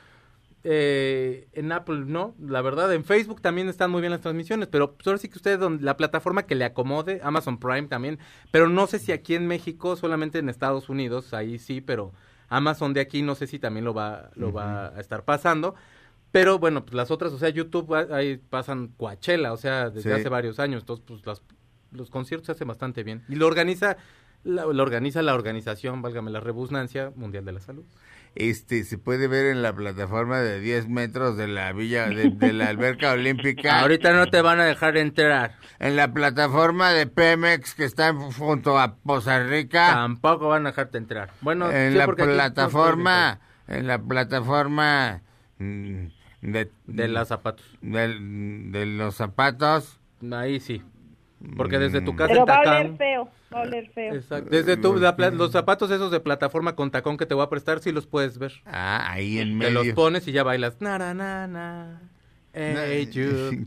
Eh, en Apple no. La verdad, en Facebook también están muy bien las transmisiones. Pero pues, ahora sí que usted, donde, la plataforma que le acomode, Amazon Prime también. Pero no sé si aquí en México, solamente en Estados Unidos, ahí sí, pero Amazon de aquí no sé si también lo va, lo va a estar pasando. Pero bueno, pues las otras, o sea, YouTube ah, ahí pasan Coachella, o sea, desde Sí. hace varios años. Entonces, pues las, los conciertos se hacen bastante bien. Y lo organiza la, lo organiza la organización, válgame la rebusnancia, Mundial de la Salud. Este, se puede ver en la plataforma de 10 metros de la villa, de, de la alberca olímpica. Ahorita no te van a dejar entrar. En la plataforma de Pemex que está junto a Poza Rica. Tampoco van a dejarte entrar. Bueno, en sí, la plataforma, en la plataforma mm, de, De los zapatos. de los zapatos. Ahí sí. Porque desde tu casa Pero en va a oler feo, va a oler feo. Exacto. Desde tu, la los zapatos esos de plataforma con tacón que te voy a prestar, sí los puedes ver. Ah, ahí en Te medio. los pones y ya bailas. Na, na, na, na. Hey, Jude.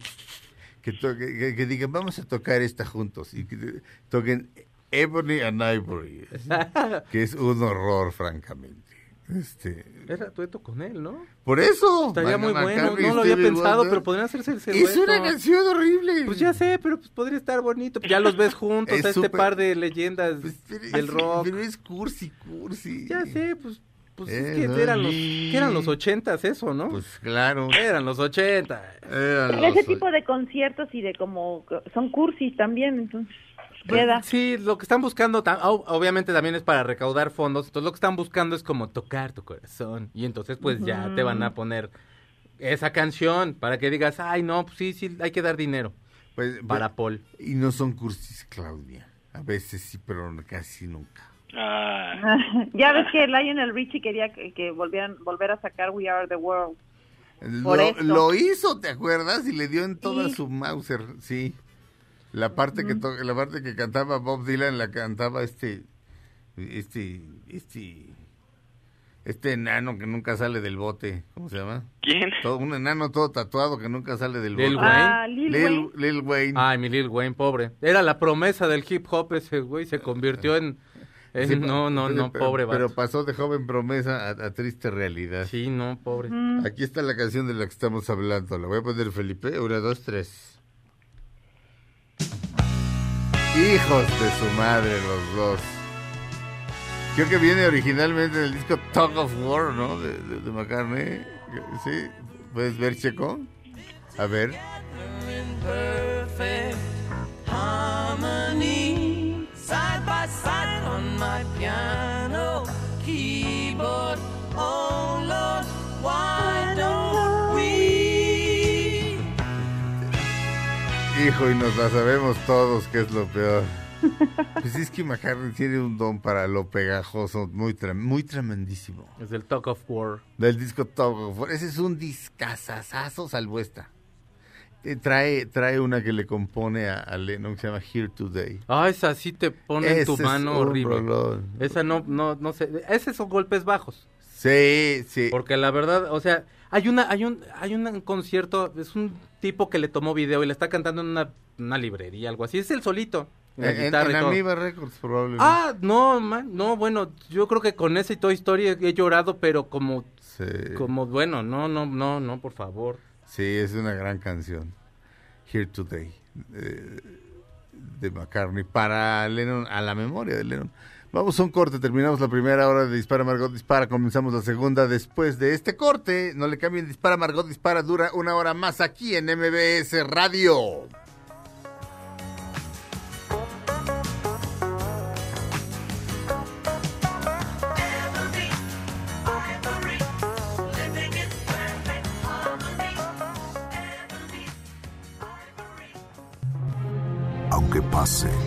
que, toque- que, que digan, vamos a tocar esta juntos. Y que te- toquen Ebony and Ivory. que es un horror, francamente. Este, Era dueto con él, ¿no? por eso. Estaría muy bueno. No lo había pensado, Wonder. pero podrían hacerse el Es una canción horrible. Pues ya sé, pero pues podría estar bonito. Ya los ves juntos Es a este par de leyendas Pero del rock. Pero es cursi, cursi. Ya sé, pues, pues es que eran los, que eran los ochentas eso, ¿no? Pues claro. Eran los ochentas. Eran Pero ese tipo de conciertos y de como son cursis también, entonces Queda. sí, lo que están buscando, obviamente también es para recaudar fondos, entonces lo que están buscando es como tocar tu corazón y entonces pues ya te van a poner esa canción para que digas, ay no, pues sí, sí, hay que dar dinero Pues, para Paul. Y no son cursis, Claudia. A veces sí, pero casi nunca. Ah, ya ves que Lionel Richie quería que, que volvieran volver a sacar We Are the World. Lo, hizo, ¿te acuerdas? Y le dio en toda Sí. su Mauser, sí. La parte que to- la parte que cantaba Bob Dylan la cantaba este este este este enano que nunca sale del bote, ¿cómo se llama? ¿Quién? Todo, un enano todo tatuado que nunca sale del Lil bote. Wayne. Ah, Lil Wayne. Lil Wayne. Ay, mi Lil Wayne, pobre. Era la promesa del hip hop ese güey, se convirtió en... en- Sí, no, no, pero- no, pero- pobre Pero pasó de joven promesa a, a triste realidad. Sí, no, pobre. Aquí está la canción de la que estamos hablando. La voy a poner Felipe. Una, dos, tres. Hijos de su madre los dos. Creo que viene originalmente del disco Talk of War, ¿no? De, McCartney. Sí. ¿Puedes ver, Checo? A ver. perfect harmony, Hijo, y nos la sabemos todos, que es lo peor. Pues es que McCartney tiene un don para lo pegajoso muy, muy tremendísimo. Es el Talk of War. Del disco Talk of War. Ese es un discazazazo salvuesta. Eh, Trae, trae una que le compone a, a Lennon que se llama Here Today. Ah, esa sí te pone en tu es mano un horrible. rolón. Esa no, no, no sé. Esos son golpes bajos. Sí, sí. Porque la verdad, o sea, hay una, hay un, hay un concierto, es un tipo que le tomó video y le está cantando en una, una librería, algo así. Es el solito. En, la Records probablemente. Ah, no, man, no, bueno, yo creo que con ese Toy Story he llorado, pero como, Sí. como, bueno, no, no, no, no, por favor. Sí, es una gran canción. Here Today. eh, de McCartney. Para Lennon, a la memoria de Lennon. Vamos a un corte, terminamos la primera hora de Dispara Margot Dispara, comenzamos la segunda después de este corte. No le cambien, Dispara Margot Dispara, dura una hora más aquí en MBS Radio. que pase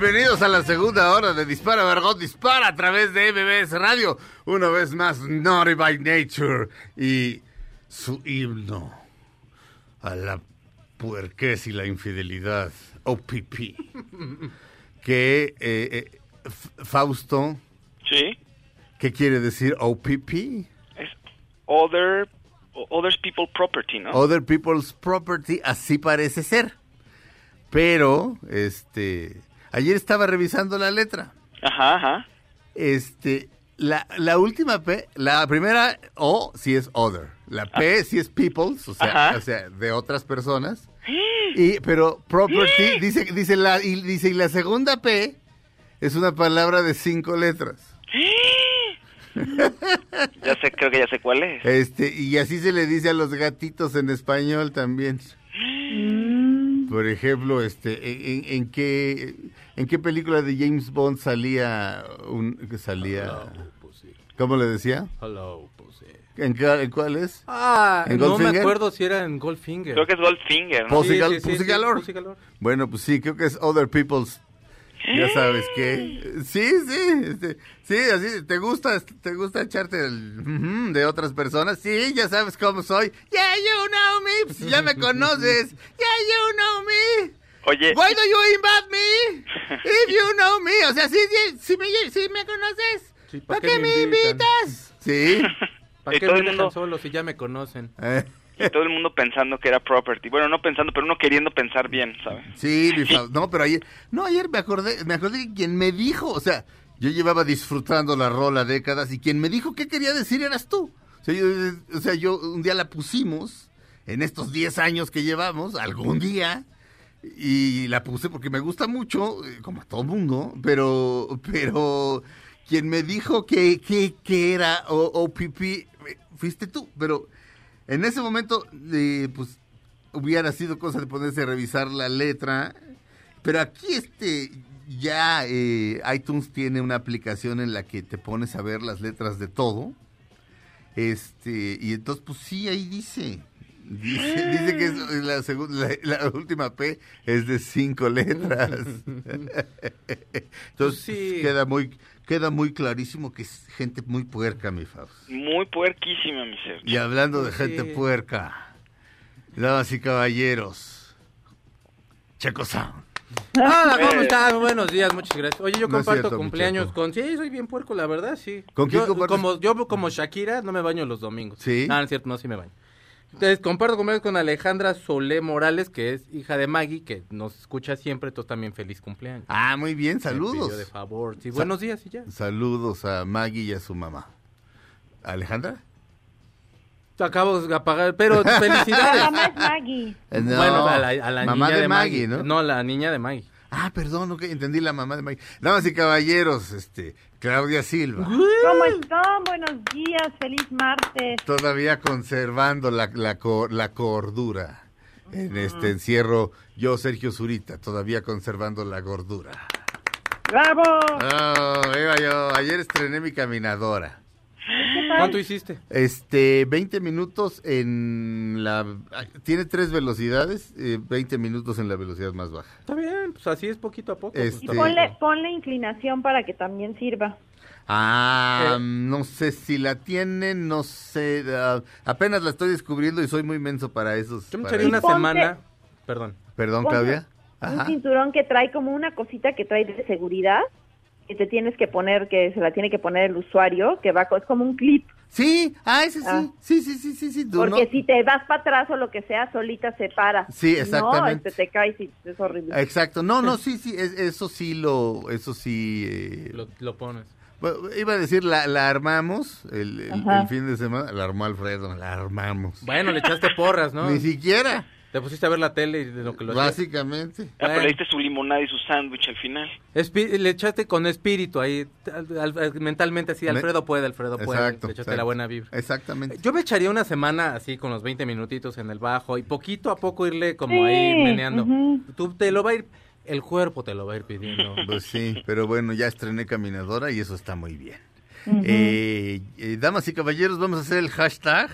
Bienvenidos a la segunda hora de Dispara Margot Dispara a través de MBS Radio. Una vez más, Naughty by Nature y su himno a la puerquez y la infidelidad, OPP. Que, eh, eh, Fausto, Sí. ¿qué quiere decir OPP? Es other, others people property, ¿no? Other people's property, así parece ser. Pero, este, ayer estaba revisando la letra. Ajá, ajá. Este, la, la última P, la primera O sí es other. La P sí es people's, o sea, Ajá. o sea, de otras personas. Y, pero property, dice, dice la, y dice, y la segunda P es una palabra de cinco letras. Ya sé, creo que ya sé cuál es. Este, y así se le dice a los gatitos en español también. Por ejemplo, este, ¿en, en- qué en qué película de James Bond salía un que salía ¿Cómo le decía? Hello, pussy. ¿En, qué- en cuál es? Ah, ¿En no me Goldfinger? acuerdo si era en Goldfinger. Creo que es Goldfinger, ¿no? Pussy, Sí, Gal- sí, sí, Pussy sí, Galore. Pussy Galore. Bueno, pues sí, creo que es Other People's. Ya sabes qué. Sí, sí, este, sí, así, ¿te gusta, te gusta echarte el de otras personas? Sí, ya sabes cómo soy. Yeah, you know me. Pues ya me conoces. Yeah, you know me. Oye, Why do you invite me? If you know me. O sea, sí, sí, sí me, sí me conoces. Sí, ¿Para qué, me invitas? Sí. ¿Para qué me dejan solo si ya me conocen? Eh, todo el mundo pensando que era property. Bueno, no pensando, pero uno queriendo pensar bien, ¿sabes? Sí, No, pero ayer, no, ayer me acordé, me acordé que quien me dijo, o sea, yo llevaba disfrutando la rola décadas y quien me dijo qué quería decir eras tú. O sea, yo, un día la pusimos en estos 10 años que llevamos, algún día, y la puse porque me gusta mucho, eh, como a todo mundo, pero, pero quien me dijo que, que, que era OPP eh, fuiste tú, pero en ese momento, eh, pues hubiera sido cosa de ponerse a revisar la letra, pero aquí este ya eh, iTunes tiene una aplicación en la que te pones a ver las letras de todo. Este, y entonces pues sí ahí dice. Dice, dice que es la, segunda, la, la última P es de cinco letras. Entonces Sí. queda muy queda muy clarísimo que es gente muy puerca, mi Faust. Muy puerquísima, mi ser. Y hablando de Sí. gente puerca, damas y caballeros, Checo Sound. Ah, ¿cómo Eh. estás? Buenos días, muchas gracias. Oye, yo No comparto cierto, cumpleaños muchacho. con... Sí, soy bien puerco, la verdad, sí. ¿Con quién yo, compartes? como, yo como Shakira no me baño los domingos. ¿Sí? Ah, no es cierto, no, sí me baño. Entonces, comparto cumpleaños con Alejandra Solé Morales, que es hija de Maggie, que nos escucha siempre, entonces también feliz cumpleaños. Ah, muy bien, saludos. de favor. Sí, buenos días y ya. Saludos a Maggie y a su mamá. ¿Alejandra? Acabo de apagar, pero La felicidades. mamá es Maggie. Eh, no, bueno, a la, a la mamá niña de, de, Maggie, Maggie, ¿no? No, la niña de Maggie. Ah, perdón, ok, entendí la mamá de Maggie. Damas y caballeros, este, Claudia Silva, ¿Cómo están? Buenos días, feliz martes. todavía conservando la, la, la cordura. En este encierro, yo, Sergio Zurita, todavía conservando la gordura. ¡Bravo! Oh, iba yo, ayer estrené mi caminadora. ¿Cuánto hiciste? Este, 20 minutos en la... Tiene tres velocidades, eh, 20 minutos en la velocidad más baja. Está bien, pues así es poquito a poco. pues, Este- Y ponle, ponle inclinación para que también sirva. Ah, Eh. no sé si la tienen, no sé, ah, apenas la estoy descubriendo y soy muy menso para esos. Yo me para una ponte- semana. Perdón. Perdón, Claudia. Un Ajá. cinturón que trae como una cosita que trae de seguridad que te tienes que poner, que se la tiene que poner el usuario, que va, es como un clip. Sí, ah, ese sí, Ah. sí, sí, sí, sí, sí. tú Porque no- si te vas para atrás o lo que sea, solita se para. Sí, No, exactamente. este, te caes y es horrible. Exacto, no, no, sí, sí, es- eso sí lo, eso sí. eh, Lo, lo pones. bueno, iba a decir, la, la armamos el, el fin de semana, la armó Alfredo, la armamos. Bueno, le echaste porras, ¿no? Ni siquiera, Te pusiste a ver la tele y de lo que lo básicamente. Ah, pero le diste su limonada y su sándwich al final. Espi- le echaste con espíritu ahí, al- al- mentalmente así, Alfredo puede, Alfredo puede. Exacto. Le echaste exacto. la buena vibra. Exactamente. Yo me echaría una semana así con los 20 minutitos en el bajo y poquito a poco irle como Sí, ahí meneando. ujú. Tú te lo va a ir, el cuerpo te lo va a ir pidiendo. Pues sí, pero bueno, ya estrené caminadora y eso está muy bien. Eh, eh, damas y caballeros, vamos a hacer el hashtag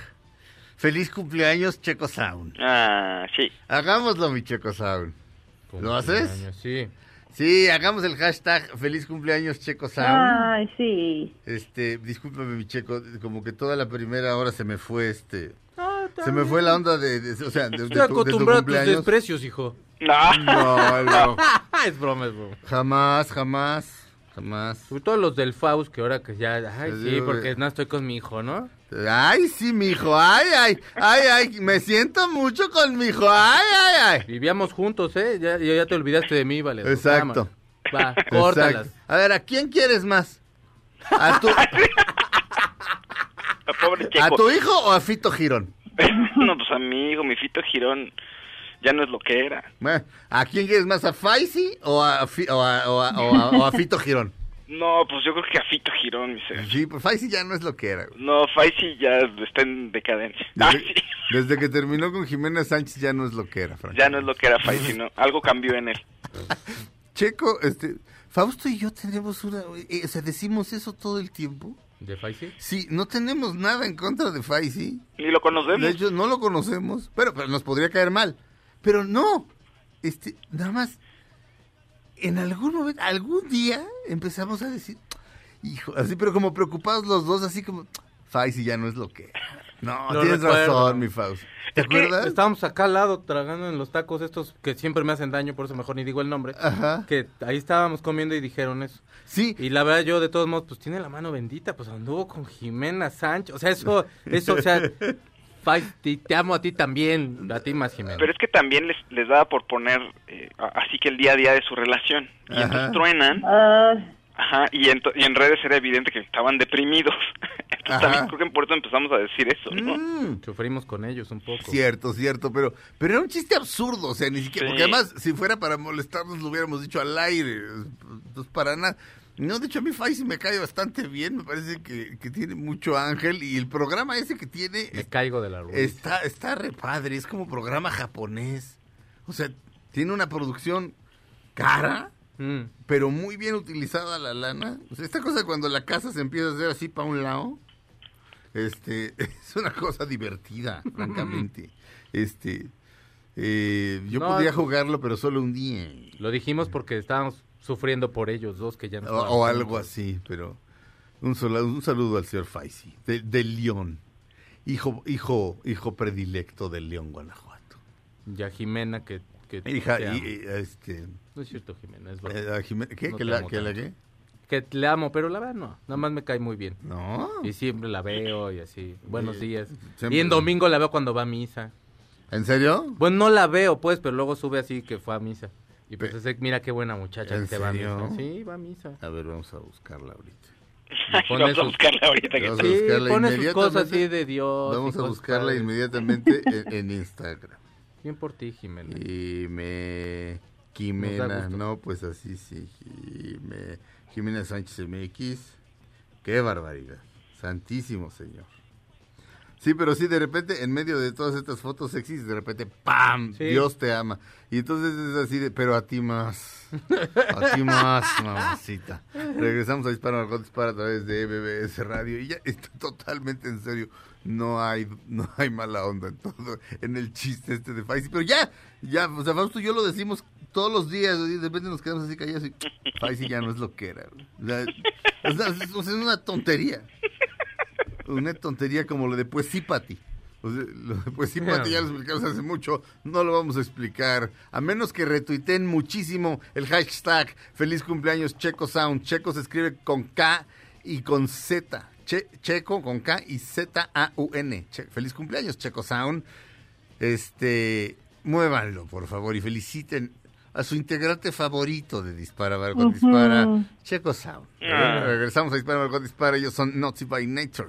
Feliz cumpleaños Checo Sound. Ah, sí. Hagámoslo, mi Checo Sound. ¿Lo haces? Cumpleaños, Sí. Sí, hagamos el hashtag Feliz cumpleaños Checo Sound. Ay, sí. Este, discúlpame, mi Checo, como que toda la primera hora se me fue este. Se me fue la onda de, de- o sea, de, de Estoy tu, de tu acostumbrado a tus cumpleaños. desprecios, hijo. No. No, no. es broma, es broma. Jamás, jamás, jamás. Sobre todo los del Faust, que ahora que ya, ay, sí, porque no estoy con mi hijo, ¿no? Ay, sí, mijo, ay, ay, ay, ay, me siento mucho con mi hijo, ay, ay, ay. Vivíamos juntos, ¿eh? Ya, ya, te olvidaste de mí, vale. Exacto. Va, córtalas. Exacto. A ver, ¿a quién quieres más? ¿A tu, Pobre ¿A tu hijo o a Fito Girón? no, pues amigo, mi Fito Girón ya no es lo que era. Bueno, ¿A quién quieres más? ¿A Faisy o a, o a, o a- o a- o a Fito Girón? No, pues yo creo que a Fito Girón, mi ser. Sí, pues Faisy ya no es lo que era. güey. No, Faisy ya está en decadencia. Ah, sí. desde que terminó con Jimena Sánchez ya no es lo que era, Frank. Ya no es lo que era Faisy, ¿no? Algo cambió en él. Checo, este, Fausto y yo tenemos una, eh, o sea, decimos eso todo el tiempo. ¿De Faisy? Sí, no tenemos nada en contra de Faisy. Ni lo conocemos. De hecho, no lo conocemos, pero, pero nos podría caer mal. Pero no, este, nada más, en algún momento, algún día empezamos a decir, hijo, así, pero como preocupados los dos, así como, Faisy ya no es lo que. No, tienes recuerdo. razón, mi Faust. ¿Te Es acuerdas? Estábamos acá al lado tragando en los tacos estos que siempre me hacen daño, por eso mejor ni digo el nombre. Ajá. Que ahí estábamos comiendo y dijeron eso. Sí, Y la verdad yo de todos modos, pues tiene la mano bendita, pues anduvo con Jimena Sánchez. O sea, eso, eso, o sea, Te amo a ti también, a ti más Jimena. Pero es que también les, les daba por poner eh, así que el día a día de su relación. Y Ajá. entonces truenan, Ah, ajá, y, ento- y en redes era evidente que estaban deprimidos. Entonces Ajá. también creo que por eso empezamos a decir eso, ¿no? Mm. Sufrimos con ellos un poco. Cierto, cierto, pero, pero era un chiste absurdo, o sea, ni siquiera, Sí. porque además, si fuera para molestarnos, lo hubiéramos dicho al aire, pues para nada. No, de hecho, a mí Faisy me cae bastante bien, me parece que, que tiene mucho ángel, y el programa ese que tiene Me caigo de la rueda. está, está re padre, es como programa japonés. O sea, tiene una producción cara, Mm. pero muy bien utilizada la lana. O sea, esta cosa cuando la casa se empieza a hacer así para un lado, este, es una cosa divertida, francamente. Este, eh, yo No, podría jugarlo, pero solo un día. Lo dijimos porque estábamos sufriendo por ellos dos que ya no O, o algo así, pero un, sola- un saludo al señor Faisy, de, de León, hijo, hijo, hijo predilecto de León, Guanajuato. Y a Jimena que... que Hija, y, y, este, No es cierto, Jimena, es eh, a Jimena- ¿qué? No ¿Que la, que la tanto. qué? Que le amo, pero la verdad no. Nada más me cae muy bien. No. Y siempre la veo y así. Buenos días. siempre- Y en domingo la veo cuando va a misa. ¿En serio? Bueno, no la veo, pues, pero luego sube así que fue a misa. Y pues ese, mira qué buena muchacha ¿En que se va a misa. Sí, va a misa. A ver, vamos a buscarla ahorita. Pone Vamos a buscarla ahorita que Vamos a Sí, buscarla pone sus cosas inmediatamente. así de Dios. Vamos a buscarla padres. inmediatamente en, en Instagram. Bien por ti, Jimena. Y me... Jimena, no, pues así sí. Jime- Jimena Sánchez MX. Qué barbaridad. Santísimo Señor. Sí, pero sí, de repente, en medio de todas estas fotos sexys, de repente, ¡pam! Sí. Dios te ama. Y entonces es así de, pero a ti más. A ti más, mamacita. Regresamos a Dispara Margot Dispara a través de MBS Radio. Y ya está totalmente en serio. No hay, no hay mala onda en todo, en el chiste este de Faisy. Pero ya, ya, o sea, Fausto y yo lo decimos todos los días. Y de repente nos quedamos así callados y Faisy ya no es lo que era. O sea, o sea, es, o sea, es una tontería. Una tontería como lo de pues sí, Pati. Pues sí, Pati ya lo explicamos hace mucho, no lo vamos a explicar. A menos que retuiteen muchísimo el hashtag Feliz cumpleaños Checo Sound. Checo se escribe con K y con Z. Che- Checo con K y Z-A-U-N. Che- Feliz cumpleaños Checo Sound. Este, muévanlo, por favor, y feliciten a su integrante favorito de Dispara, Margot Ujú. Dispara, Checo Sound. Regresamos a Dispara, Margot Dispara, ellos son Naughty by Nature.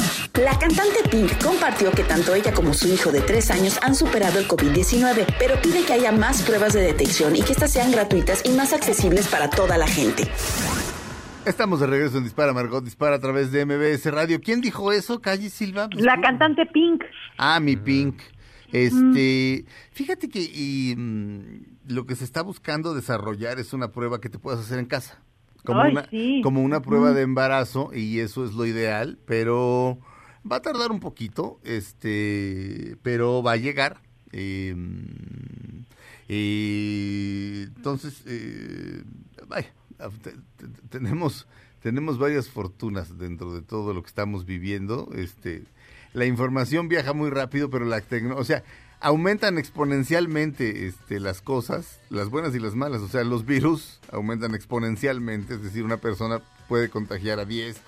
La cantante Pink compartió que tanto ella como su hijo de tres años han superado el COVID-19, pero pide que haya más pruebas de detección y que estas sean gratuitas y más accesibles para toda la gente. Estamos de regreso en Dispara, Margot Dispara a través de MBS Radio. ¿Quién dijo eso? Calle Silva. La cantante Pink. Ah, mi Pink. Este, fíjate que y, mm, lo que se está buscando desarrollar es una prueba que te puedas hacer en casa. Como, Ay, una, sí. como una prueba de embarazo y eso es lo ideal, pero va a tardar un poquito, este, pero va a llegar. eh, entonces, eh, vaya, te- te- tenemos, tenemos varias fortunas dentro de todo lo que estamos viviendo. Este, la información viaja muy rápido, pero la tecno, o sea, aumentan exponencialmente este, las cosas, las buenas y las malas. O sea, los virus aumentan exponencialmente, es decir, una persona puede contagiar a 10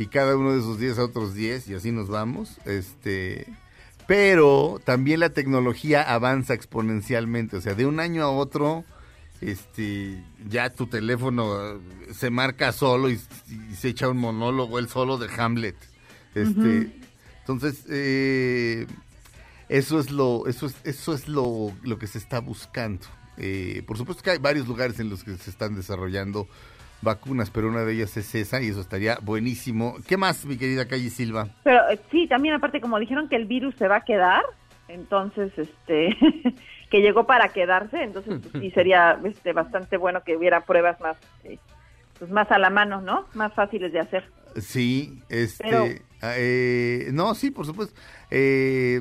y cada uno de esos 10 a otros 10 y así nos vamos. Este, pero también la tecnología avanza exponencialmente, o sea, de un año a otro este ya tu teléfono eh, se marca solo y, y se echa un monólogo él solo de Hamlet. Este, entonces eh, eso es lo eso es eso es lo, lo que se está buscando. Eh, por supuesto que hay varios lugares en los que se están desarrollando vacunas, pero una de ellas es esa y eso estaría buenísimo. ¿Qué más, mi querida Calle Silva? Pero eh, sí, también aparte como dijeron que el virus se va a quedar, entonces este que llegó para quedarse, entonces pues, sí sería este bastante bueno que hubiera pruebas más eh, pues más a la mano, ¿no? Más fáciles de hacer. Sí, este, Pero- eh, no, sí, por supuesto. Eh,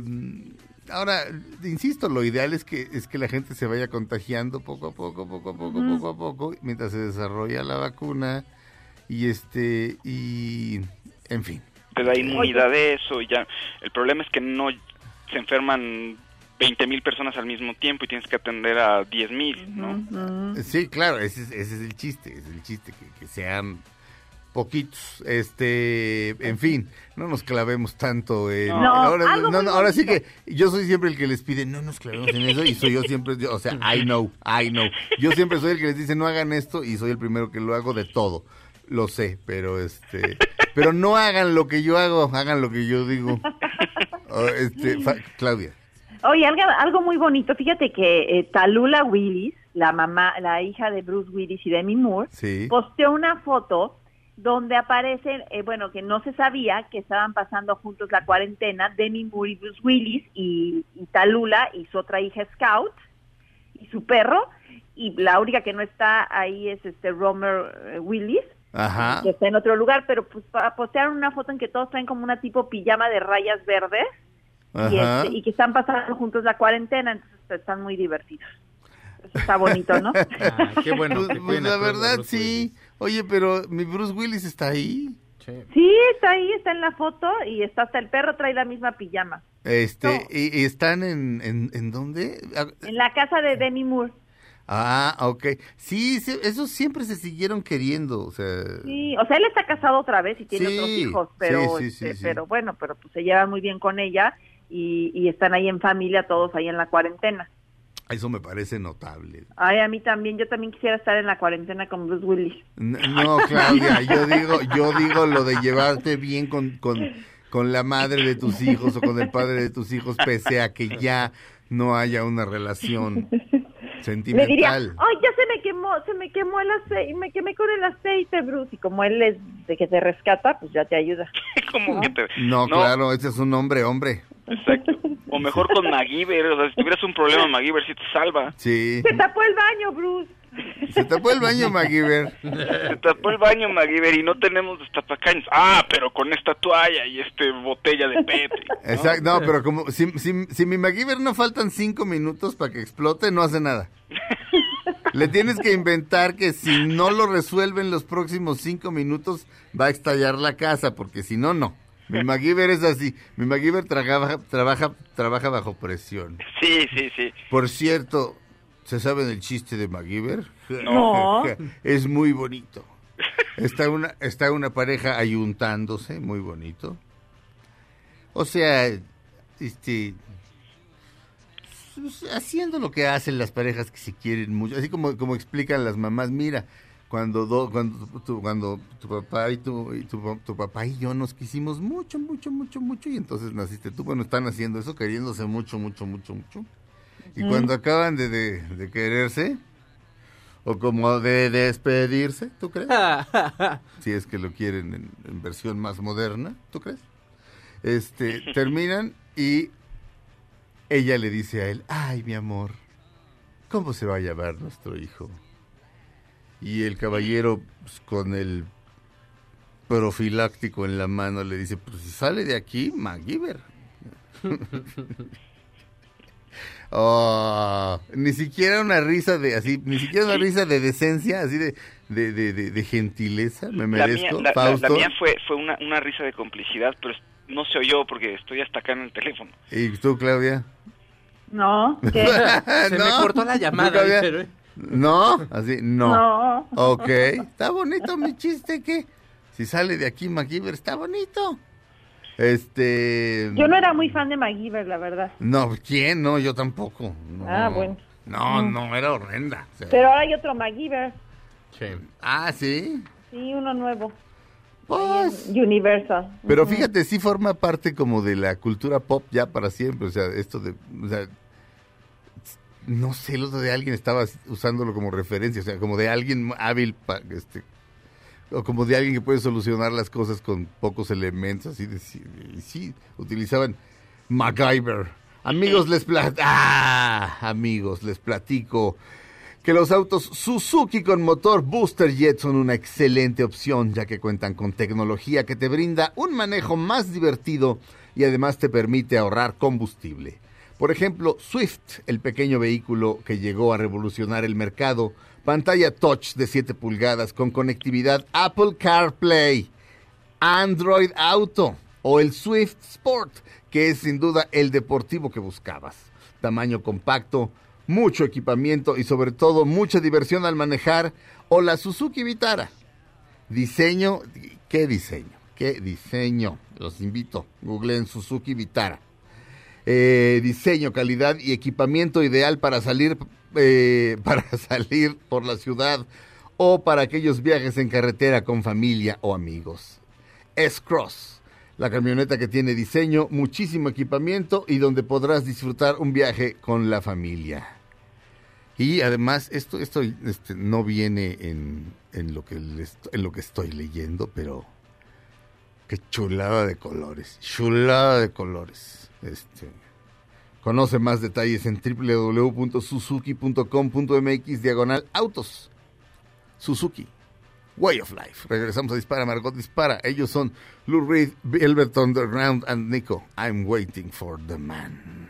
ahora, insisto, lo ideal es que es que la gente se vaya contagiando poco a poco, poco a poco, poco a poco, mientras se desarrolla la vacuna y este y, en fin. te da inmunidad de eso y ya. El problema es que no se enferman 20 mil personas al mismo tiempo y tienes que atender a 10 mil, ¿no? Sí, claro, ese es, ese es el chiste, es el chiste, que, que sean poquitos, este, en fin, no nos clavemos tanto en... No, ahora, no, no, ahora sí que yo soy siempre el que les pide, no nos clavemos en eso, y soy yo siempre, yo, o sea, I know, I know. Yo siempre soy el que les dice, no hagan esto, y soy el primero que lo hago de todo. Lo sé, pero este, pero no hagan lo que yo hago, hagan lo que yo digo. Oh, este, Claudia. Oye, algo, algo muy bonito, fíjate que eh, Talula Willis, la mamá, la hija de Bruce Willis y Demi Moore, Sí. posteó una foto donde aparecen, eh, bueno, que no se sabía que estaban pasando juntos la cuarentena, Demi Moore y Bruce Willis, y, y Talula y su otra hija Scout, y su perro, y la única que no está ahí es este Romer eh, Willis, Ajá. que está en otro lugar, pero pues postearon una foto en que todos traen como una tipo pijama de rayas verdes, y, este, y que están pasando juntos la cuarentena, entonces están muy divertidos. Eso está bonito, ¿no? Ah, qué bueno. Pues, pues, la verdad, sí. Oye, pero mi Bruce Willis está ahí. Sí. Sí, está ahí, está en la foto y está hasta el perro trae la misma pijama. Este, No. y, y están en, en, ¿en dónde? En la casa de Demi Moore. Ah, ok. Sí, sí, esos siempre se siguieron queriendo, o sea... Sí, o sea, él está casado otra vez y tiene Sí, otros hijos, pero, sí, sí, sí, este, sí. pero bueno, pero pues se llevan muy bien con ella y, y están ahí en familia, todos ahí en la cuarentena. Eso me parece notable. Ay, a mí también, yo también quisiera estar en la cuarentena con Bruce Willis. No, Claudia, yo digo, yo digo lo de llevarte bien con, con, con la madre de tus hijos o con el padre de tus hijos, pese a que ya no haya una relación Le diría, sentimental. ay, ya se me quemó, se me quemó el aceite, me quemé con el aceite, Bruce. Y como él es de que te rescata, pues ya te ayuda. Que te... No, claro, ese es un hombre, hombre. Exacto. O mejor con MacGyver, o sea, si tuvieras un problema, MacGyver sí te salva. Sí. Se tapó el baño, Bruce. Se tapó el baño, MacGyver. Se tapó el baño MacGyver y no tenemos destapacaños. Ah, pero con esta toalla y este botella de PET. ¿no? Exacto, no, pero como si, si, si mi MacGyver no faltan cinco minutos para que explote, no hace nada. Le tienes que inventar que si no lo resuelve en los próximos cinco minutos, va a estallar la casa, porque si no, no. Mi MacGyver es así. Mi MacGyver trabaja, trabaja, trabaja bajo presión. Sí, sí, sí. Por cierto, ¿se saben el chiste de MacGyver? No. Es muy bonito. Está una, está una pareja ayuntándose, muy bonito. O sea, este, pues, haciendo lo que hacen las parejas que se quieren mucho, así como, como explican las mamás, mira, cuando do- cuando tu, cuando tu papá y tu, y tu, tu papá y yo nos quisimos mucho, mucho, mucho, mucho y entonces naciste tú, bueno, están haciendo eso, queriéndose mucho, mucho, mucho, mucho. Y cuando acaban de, de, de quererse, o como de despedirse, ¿tú crees? si es que lo quieren en, en versión más moderna, ¿tú crees? Este, terminan y ella le dice a él, ay, mi amor, ¿cómo se va a llamar nuestro hijo? Y el caballero, pues, con el profiláctico en la mano, le dice, pues si sale de aquí, MacGyver. Oh, ni siquiera una risa de así, ni siquiera una risa de decencia, así de, de, de, de- de gentileza, me La mía, merezco, la, la- Fausto. la mía fue, fue una, una risa de complicidad, pero no se oyó porque estoy hasta acá en el teléfono. ¿Y tú, Claudia? No, ¿qué? Se me cortó la ¿Tú, llamada. Pero- No, así, no. No. Ok, está bonito mi chiste, que si sale de aquí MacGyver, está bonito. Este... Yo no era muy fan de MacGyver, la verdad. No, ¿quién? No, yo tampoco. No. Ah, bueno. No, no, era horrenda. o sea. Pero ahora hay otro MacGyver. Sí. Ah, ¿sí? Sí, uno nuevo. Pues... Universal. Pero fíjate, sí forma parte como de la cultura pop ya para siempre. O sea, esto de. O sea, no sé, el otro de alguien estaba usándolo como referencia. O sea, como de alguien hábil, este, o como de alguien que puede solucionar las cosas con pocos elementos. Así de, sí, utilizaban MacGyver. Amigos, les ah, amigos, les platico que los autos Suzuki con motor Booster Jet son una excelente opción ya que cuentan con tecnología que te brinda un manejo más divertido y además te permite ahorrar combustible. Por ejemplo, Swift, el pequeño vehículo que llegó a revolucionar el mercado, pantalla touch de 7 pulgadas con conectividad Apple CarPlay, Android Auto o el Swift Sport, que es sin duda el deportivo que buscabas. Tamaño compacto, mucho equipamiento y sobre todo mucha diversión al manejar o la Suzuki Vitara. Diseño, ¿qué diseño? ¿Qué diseño? Los invito, googleen Suzuki Vitara. Eh, diseño, calidad y equipamiento ideal para salir, eh, para salir por la ciudad o para aquellos viajes en carretera con familia o amigos. S-Cross, la camioneta que tiene diseño, muchísimo equipamiento y donde podrás disfrutar un viaje con la familia. Y además, esto, esto este, no viene en, en lo que en lo que estoy leyendo, pero qué chulada de colores, chulada de colores. Este, conoce más detalles en www.suzuki.com.mx diagonal autos. Suzuki, Way of Life. Regresamos a Dispara, Margot Dispara. Ellos son Lou Reed, Velvet Underground and Nico. I'm waiting for the man.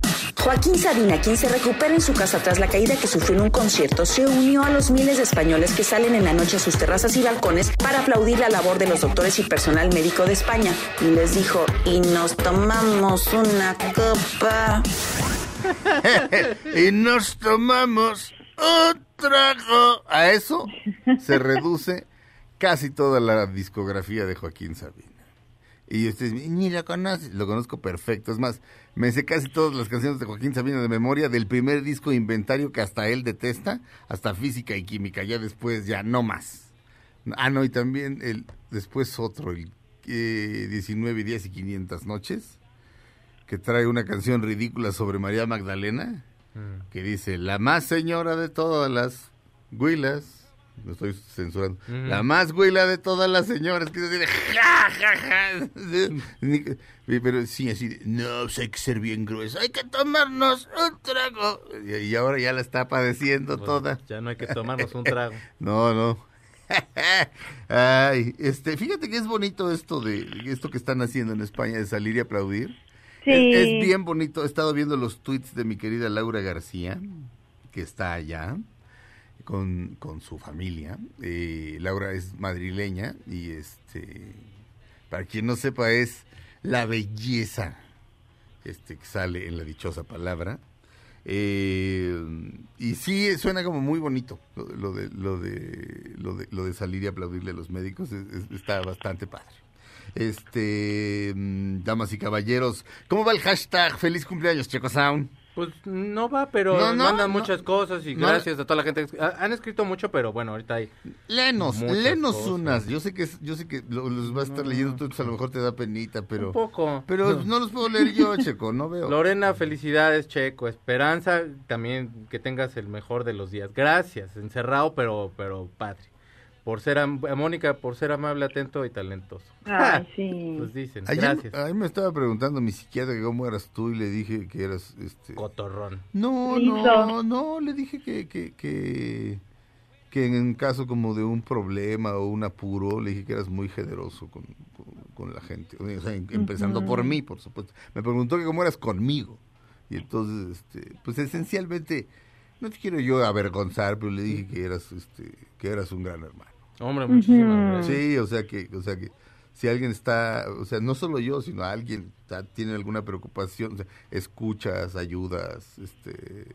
Joaquín Sabina, quien se recupera en su casa tras la caída que sufrió en un concierto, se unió a los miles de españoles que salen en la noche a sus terrazas y balcones para aplaudir la labor de los doctores y personal médico de España. Y les dijo, y nos tomamos una copa. y nos tomamos un trago. A eso se reduce casi toda la discografía de Joaquín Sabina. Y ustedes ni lo conocen, lo conozco perfecto. Es más, me sé casi todas las canciones de Joaquín Sabina de memoria, del primer disco Inventario que hasta él detesta, hasta Física y Química. Ya después, ya no más. Ah, no, y también el después otro, el eh, 19 días y 500 noches, que trae una canción ridícula sobre María Magdalena, que dice, la más señora de todas las huilas, no estoy censurando, la más huila de todas las señoras, que dice, ja, ja, ja. Pero sí, así, de, no, pues hay que ser bien grueso, hay que tomarnos un trago. Y, y ahora ya la está padeciendo Pues, toda. Ya no hay que tomarnos un trago. No, no. Ay, este, fíjate que es bonito esto de esto que están haciendo en España de salir y aplaudir. Sí. Es, es bien bonito. He estado viendo los tweets de mi querida Laura García, que está allá con, con su familia. Eh, Laura es madrileña y este, para quien no sepa es la belleza este que sale en la dichosa palabra. Eh, y sí suena como muy bonito lo, lo de lo de lo de lo de salir y aplaudirle a los médicos es- es- está bastante padre este mm, damas y caballeros cómo va el hashtag feliz cumpleaños Checo Sound Pues no va, pero No, no, mandan no. muchas cosas y gracias a toda la gente. Ha- Han escrito mucho, pero bueno, ahorita hay. Lenos, lenos cosas. unas. Yo sé que yo sé que lo- los vas a estar leyendo tú, a lo mejor te da penita, pero Un poco. pero no los puedo leer yo, Checo, no veo. Lorena, felicidades, Checo. Esperanza, también que tengas el mejor de los días. Gracias, encerrado, pero, pero padre. Por ser, am- a Mónica, por ser amable, atento y talentoso. Ay, sí. Pues dicen, Ayer, gracias. ahí me estaba preguntando mi psiquiatra que cómo eras tú y le dije que eras este Cotorrón. No, ¿Qué no, hizo? no, le dije que, que, que, que en caso como de un problema o un apuro, le dije que eras muy generoso con, con, con la gente. O sea, em- empezando por mí, por supuesto. Me preguntó que cómo eras conmigo. Y entonces, este, pues esencialmente, no te quiero yo avergonzar, pero le dije que eras, este, que eras un gran hermano. Hombre, muchísimas gracias. Sí, o sea que, o sea que si alguien está, o sea, no solo yo, sino alguien está- tiene alguna preocupación, o sea, escuchas, ayudas, este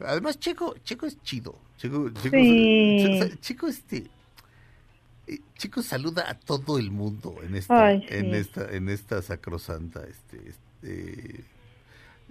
además Checo, Checo es chido. Checo, Checo, Sí. Checo- Checo, este eh, Checo saluda a todo el mundo en esta, Ay, sí. en esta, en esta sacrosanta, este, este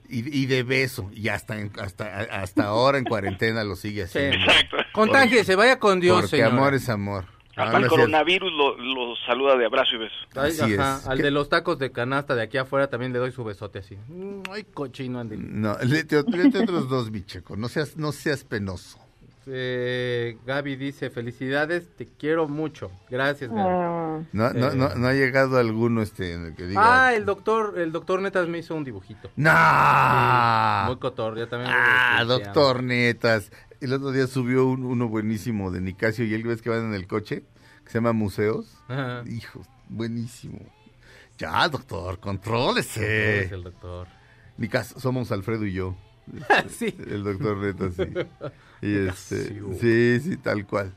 y, y de beso, y hasta, hasta, hasta ahora en cuarentena lo sigue Sí. haciendo. Exacto. Contágiese, vaya con Dios, Porque señora. amor es amor. Hasta Ah, el cierto. coronavirus lo, lo saluda de abrazo y beso. Ay, Así ajá, es. Al ¿Qué? de los tacos de canasta de aquí afuera también le doy su besote así. Mm, Ay, cochino, Andy. No, léete, léete otros dos, mi checo. No seas, no seas penoso. Eh, Gaby dice, felicidades, te quiero mucho. Gracias, Gaby. Ah, No, no, Eh. no, no ha llegado alguno este en el que diga. Ah, el doctor, el doctor Netas me hizo un dibujito. ¡No! Sí, muy cotor, ya también. Ah, doctor Netas. El otro día subió un- uno buenísimo de Nicasio y él ves que van en el coche, que se llama Museos. Ajá. Hijo, buenísimo. Ya, doctor, contrólese. Es el doctor. Nicasio, somos Alfredo y yo. sí. El doctor Netas, sí. Y este, sí, sí, tal cual.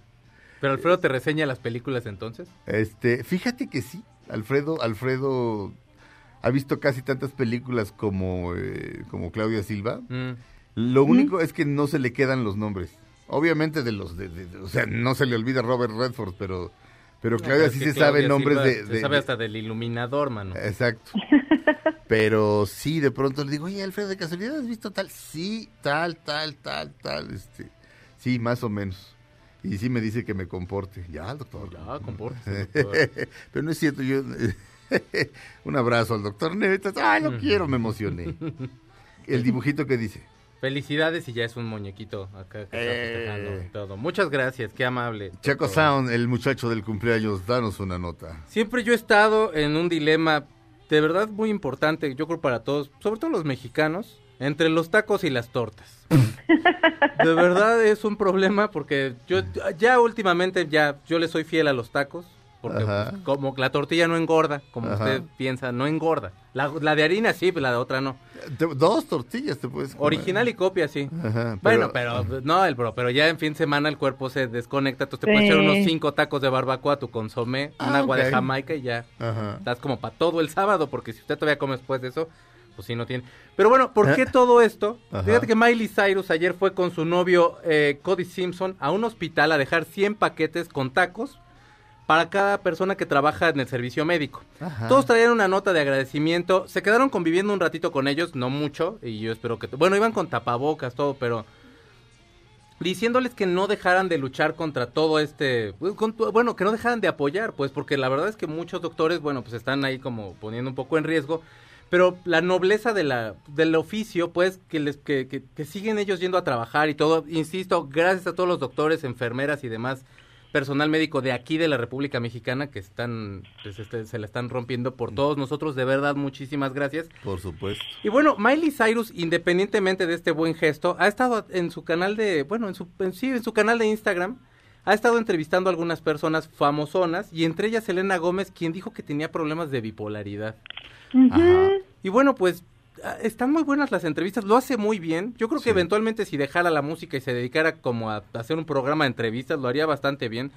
Pero Alfredo te reseña las películas entonces. Este, fíjate que sí, Alfredo, Alfredo ha visto casi tantas películas como, eh, como Claudia Silva. Mm. Lo único es que no se le quedan los nombres. Obviamente de los, de, o sea, no se le olvida Robert Redford, pero, Pero No, Claudia sí se sabe nombres de, Se sabe hasta del iluminador, mano. Exacto. Pero sí, de pronto le digo, oye, Alfredo, ¿de casualidad has visto tal? Sí, tal, tal, tal, tal. Este, sí, más o menos. Y sí me dice que me comporte. Ya, doctor. Ya, doctor. Pero no es cierto, yo... un abrazo al doctor Nevetas. Ay, lo quiero, me emocioné. El dibujito que dice. Felicidades y ya es un muñequito acá que Eh. está festejando y todo. Muchas gracias, qué amable. Chaco doctor. Sound, el muchacho del cumpleaños, danos una nota. Siempre yo he estado en un dilema de verdad muy importante, yo creo para todos, sobre todo los mexicanos, entre los tacos y las tortas. De verdad es un problema porque yo ya últimamente ya yo le soy fiel a los tacos. Porque pues, como la tortilla no engorda, como Ajá. usted piensa, no engorda. La, la de harina sí, pero la de otra no. Dos tortillas te puedes comer. Original y copia, sí. Ajá, Bueno, pero no, el bro, pero ya en fin de semana el cuerpo se desconecta, entonces te puedes Sí. echar unos cinco tacos de barbacoa, tu consomé, un Ah, agua de. Jamaica y ya. Ajá. Estás como para todo el sábado, porque si usted todavía come después de eso, pues sí no tiene. Pero bueno, ¿por qué Ah. todo esto? Ajá. Fíjate que Miley Cyrus ayer fue con su novio eh, Cody Simpson a un hospital a dejar 100 paquetes con tacos para cada persona que trabaja en el servicio médico. Ajá. Todos traían una nota de agradecimiento, se quedaron conviviendo un ratito con ellos, no mucho, y yo espero que... Bueno, iban con tapabocas, todo, pero diciéndoles que no dejaran de luchar contra todo este, con- bueno, que no dejaran de apoyar, pues porque la verdad es que muchos doctores, bueno, pues están ahí como poniendo un poco en riesgo, pero la nobleza de la, del oficio, pues que, les, que, que, que siguen ellos yendo a trabajar y todo, insisto, gracias a todos los doctores, enfermeras y demás personal médico de aquí de la República Mexicana que están, pues, este, se la están rompiendo por todos nosotros, de verdad, muchísimas gracias. Por supuesto. Y bueno, Miley Cyrus, independientemente de este buen gesto, ha estado en su canal de, bueno, en su, en, sí, en su canal de Instagram, ha estado entrevistando a algunas personas famosonas y entre ellas Selena Gómez, quien dijo que tenía problemas de bipolaridad. Ajá. Y bueno, pues están muy buenas las entrevistas, lo hace muy bien. Yo creo que eventualmente si dejara la música y se dedicara como a hacer un programa de entrevistas, lo haría bastante bien.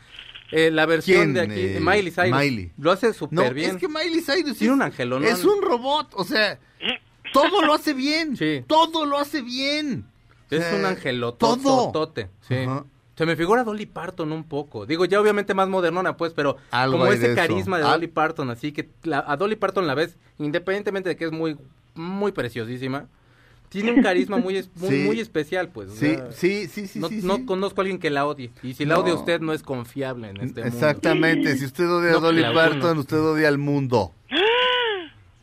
Eh, la versión ¿Quién, de aquí, eh, Miley Cyrus, Miley? lo hace súper No, bien. es que Miley Cyrus Tiene es, un angelón. es un robot, o sea, todo lo hace bien. Sí. Todo lo hace bien. Es sea, un angelotote. todo. Sí. Ajá. Se me figura Dolly Parton un poco. Digo, ya obviamente más modernona, pues, pero Algo como ese de carisma de Al- Dolly Parton, así que la- a Dolly Parton la ves, independientemente de que es muy, muy preciosísima, tiene un carisma muy, es- muy, Sí. muy especial, pues. o Sí, sea, sí, sí, sí, no, sí, no sí. conozco a alguien que la odie. Y si la No. odia usted, no es confiable en este mundo. Exactamente, si usted odia a Dolly Parton, usted odia al mundo.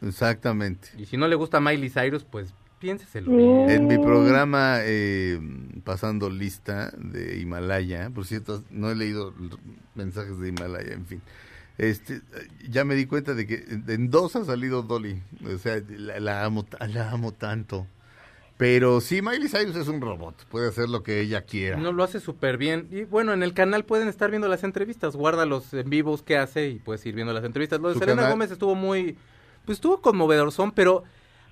Exactamente. Y si no le gusta Miley Cyrus, pues piénseselo bien. En mi programa eh, Pasando Lista de Himalaya, por cierto, no he leído mensajes de Himalaya, en fin. Este, ya me di cuenta de que en dos ha salido Dolly. O sea, la, la amo, la amo tanto. Pero sí, Miley Cyrus es un robot. Puede hacer lo que ella quiera. No lo hace súper bien. Y bueno, en el canal pueden estar viendo las entrevistas. Guarda los en vivos que hace y puedes ir viendo las entrevistas. Lo de canal- Gómez estuvo muy. Pues estuvo conmovedor, son, pero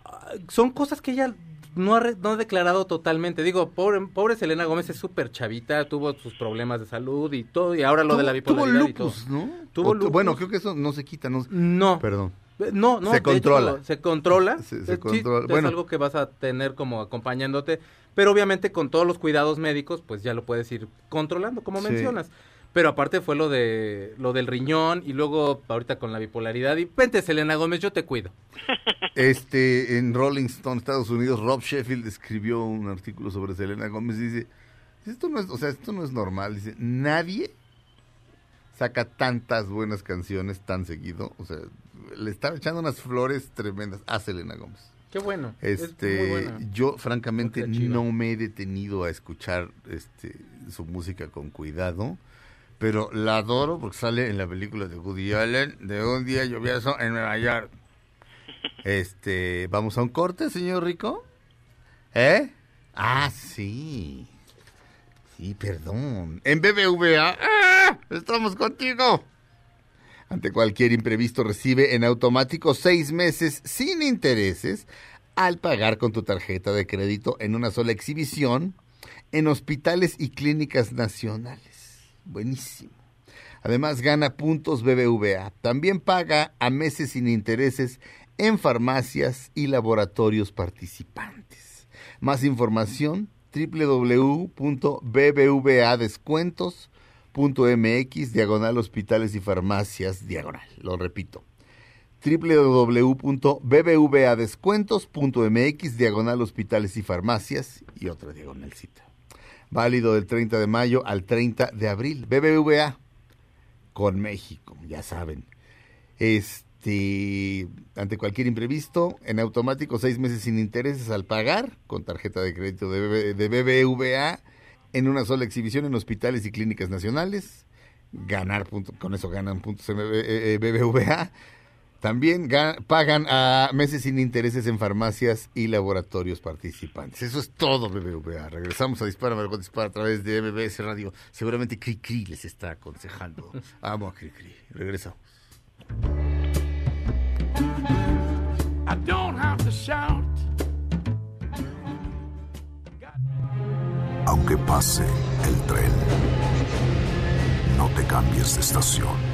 ah, son cosas que ella no ha, re- no ha declarado totalmente. Digo, pobre, pobre Selena Gómez es súper chavita, tuvo sus problemas de salud y todo, y ahora lo de la Tuvo bipolaridad y todo. lupus, ¿no? Tuvo O lupus. Bueno, creo que eso no se quita. No, No. Perdón. Eh, No, no, Se controla. hecho, se controla. Se- se sí, controla. Es algo que vas a tener como acompañándote, pero obviamente con todos los cuidados médicos, pues ya lo puedes ir controlando, como Sí. mencionas. Pero aparte fue lo de lo del riñón y luego ahorita con la bipolaridad y vente Selena Gómez, yo te cuido. Este, en Rolling Stone, Estados Unidos, Rob Sheffield escribió un artículo sobre Selena Gómez y dice, esto no es, o sea, esto no es normal, dice, nadie saca tantas buenas canciones tan seguido, o sea, le estaba echando unas flores tremendas a Selena Gómez. Qué bueno. es muy Este, yo francamente no me he detenido a escuchar este su música con cuidado, pero la adoro porque sale en la película de Woody Allen de un día lluvioso en Nueva York. Este, vamos a un corte, señor Rico. ¿Eh? Ah, sí. Sí, perdón. En BBVA, ¡ah! estamos contigo. Ante cualquier imprevisto recibe en automático seis meses sin intereses al pagar con tu tarjeta de crédito en una sola exhibición en hospitales y clínicas nacionales. Buenísimo. Además gana puntos BBVA. También paga a meses sin intereses en farmacias y laboratorios participantes. Más información www.bbvadescuentos.com www.bbva.mx, diagonal hospitales y farmacias, diagonal, lo repito www.bbvadescuentos.mx, diagonal hospitales y farmacias y otra diagonalcita. Válido del 30 de mayo al 30 de abril. BBVA con México, ya saben. Este, ante cualquier imprevisto, en automático seis meses sin intereses al pagar con tarjeta de crédito de, de BBVA en una sola exhibición en hospitales y clínicas nacionales. Ganar punto, con eso ganan puntos en BBVA. También ga- pagan a meses sin intereses en farmacias y laboratorios participantes. Eso es todo, BBVA. Regresamos a Dispara, Margot Dispara a través de MBS Radio. Seguramente Cricri les está aconsejando. Amo a Cricri. Regresamos. I don't have to shout. Aunque pase el tren, no te cambies de estación.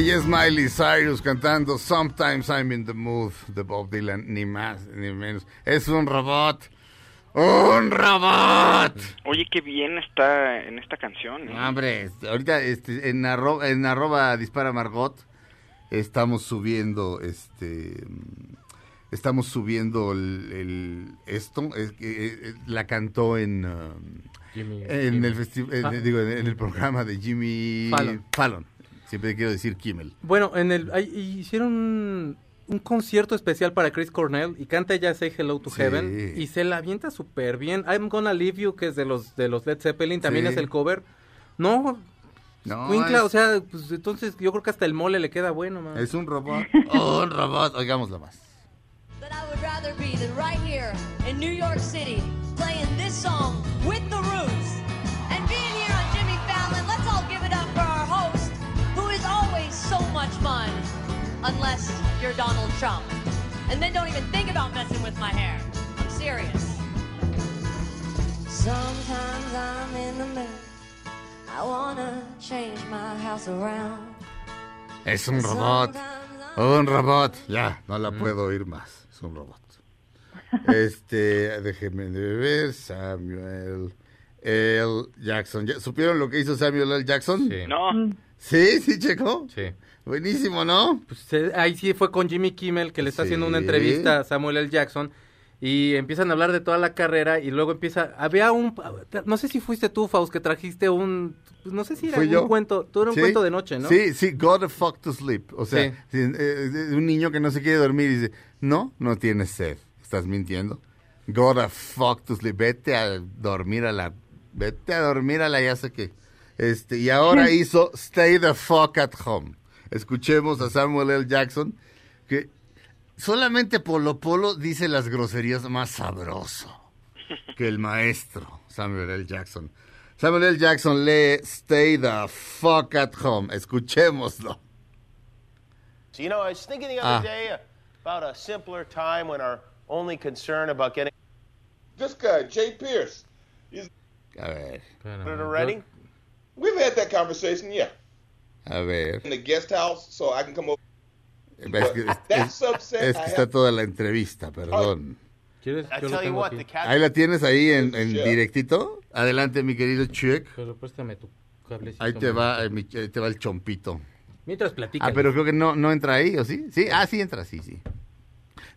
Ella es Miley Cyrus cantando Sometimes I'm in the Mood de Bob Dylan, ni más ni menos. Es un robot. ¡Un robot! Oye, qué bien está en esta canción. ¿eh? Hombre, este, ahorita este, en, arro- en arroba dispara Margot estamos subiendo este estamos subiendo el, el- esto es que, eh, eh, la cantó en um, Jimmy- en Jimmy. el festi- Ah. digo, en, en el programa de Jimmy Fallon. Siempre quiero decir Kimmel. Bueno, en el hicieron un, un concierto especial para Chris Cornell y canta ella Say Hello to Sí. Heaven y se la avienta súper bien. I'm Gonna Leave You, que es de los de los Led Zeppelin, también Sí. es el cover. No, No, Winkla, es- o sea, pues entonces yo creo que hasta el mole le queda bueno, man. Es un robot. un robot. Oigámoslo más. But I would rather be than right here in New York City playing this song with the Roots. Unless you're Donald Trump. And then don't even think about messing with my hair. I'm serious. Sometimes I'm in the mood. I wanna change my house around. Es un robot. Un robot. Ya, no la puedo oír más. Es un robot. Este, déjenme de ver. Samuel L. Jackson. ¿Ya ¿Supieron lo que hizo Samuel L. Jackson? Sí. No. ¿Sí? ¿Sí, Checo? Sí. Buenísimo, ¿no? Pues, eh, ahí sí fue con Jimmy Kimmel que le está haciendo una entrevista a Samuel L. Jackson y empiezan a hablar de toda la carrera y luego empieza, había un, no sé si fuiste tú, Faust, que trajiste un, pues, no sé si era Fui un yo. cuento, tú era un Sí. cuento de noche, ¿no? Sí, sí, go the fuck to sleep. O sea, Sí. eh, eh, un niño que no se quiere dormir y dice, no, no tienes sed. Estás mintiendo. Go the fuck to sleep. Vete a dormir a la... Vete a dormir a la ya sé qué. Este, y ahora hizo Stay the fuck at home. Escuchemos a Samuel L. Jackson, que solamente Polo Polo dice las groserías más sabroso que el maestro Samuel L. Jackson. Samuel L. Jackson lee Stay the fuck at home. Escuchémoslo. So, you know, I was thinking the Ah. other day about a simpler time when our only concern about getting. This guy, Jay Pierce. He's A ver, Put it already? we've had that conversation, yeah. A ver. In the guest house, so I can come over. Es que, es- That es- que está toda la entrevista, perdón. ¿Quieres? I Yo lo tengo aquí. Ahí la tienes ahí en, en directito. Adelante, mi querido Chuck. Pero préstame tu cablecito. Ahí te va, eh, mi- ahí te va el chompito. Mientras platica. Ah, pero creo que no, no entra ahí, ¿o sí? Sí, ah, sí entra, sí, sí.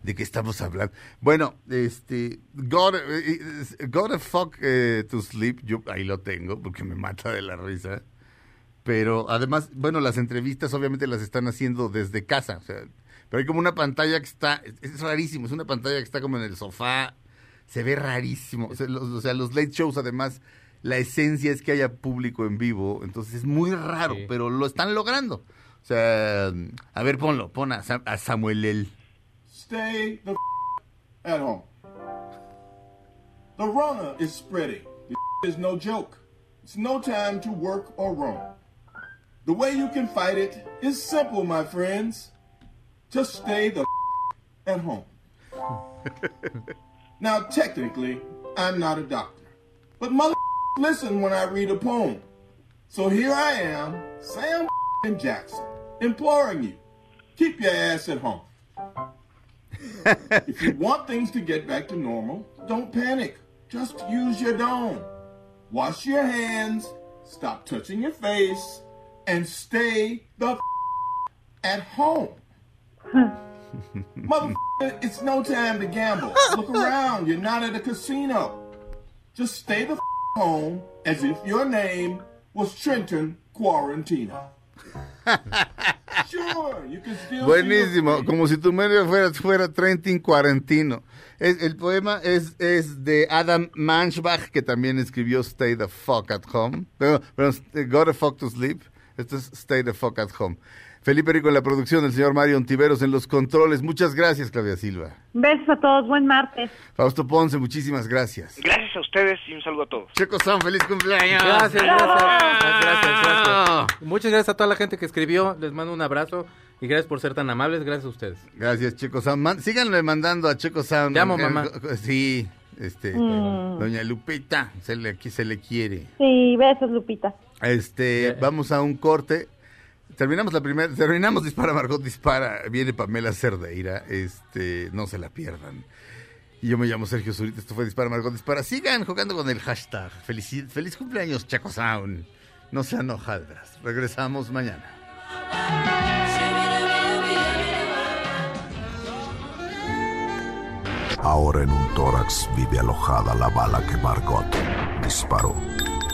¿De qué estamos hablando? Bueno, este, Gotta, eh, eh, gotta Fuck eh, to Sleep, yo ahí lo tengo porque me mata de la risa. Pero además, bueno, las entrevistas obviamente las están haciendo desde casa, o sea, pero hay como una pantalla que está, es, es rarísimo, es una pantalla que está como en el sofá, se ve rarísimo. O sea, los, o sea, los late shows además, la esencia es que haya público en vivo, entonces es muy raro, pero lo están logrando. O sea, a ver, ponlo, pon a, Sam- a Samuel El. Stay the f- at home. The Rona is spreading. The is no joke. It's no time to work or roam. The way you can fight it is simple, my friends. Just stay the at home. now, technically, I'm not a doctor, but mother listen when I read a poem. So here I am, Sam Jackson, imploring you, keep your ass at home. if you want things to get back to normal, don't panic. Just use your dome. Wash your hands, stop touching your face, and stay the f- at home. Mother, it's no time to gamble. Look around, you're not at a casino. Just stay the f- home as if your name was Trenton Quarantino. sure, you can still Buenísimo, como si tu medio fuera, fuera Trentin Quarantino. Es- el poema es, es de Adam Manchbach, que también escribió Stay the Fuck at Home. Pero, pero eh, Go the Fuck to Sleep. Esto es Stay the Fuck at Home. Felipe Rico en la producción, el señor Mario Ontiveros en los controles. Muchas gracias, Claudia Silva. Besos a todos, buen martes. Fausto Ponce, muchísimas gracias. Gracias a ustedes y un saludo a todos. Checo San, feliz cumpleaños. Gracias, gracias. Gracias, gracias. Muchas gracias a toda la gente que escribió. Les mando un abrazo y gracias por ser tan amables. Gracias a ustedes. Gracias, Checo Sound. Man- síganle mandando a Checo Sound. Te amo, Eh, mamá. Sí, este, Mm. doña Lupita, se le, aquí se le quiere. Sí, besos, Lupita. Este, vamos a un corte. Terminamos la primera, terminamos Dispara Margot Dispara. Viene Pamela Cerdeira, este, no se la pierdan. Y yo me llamo Sergio Zurita, esto fue Dispara Margot Dispara. Sigan jugando con el hashtag. Felici- feliz cumpleaños, Checo Sound. No sean hojaldras. Regresamos mañana. Ahora en un tórax vive alojada la bala que Margot disparó.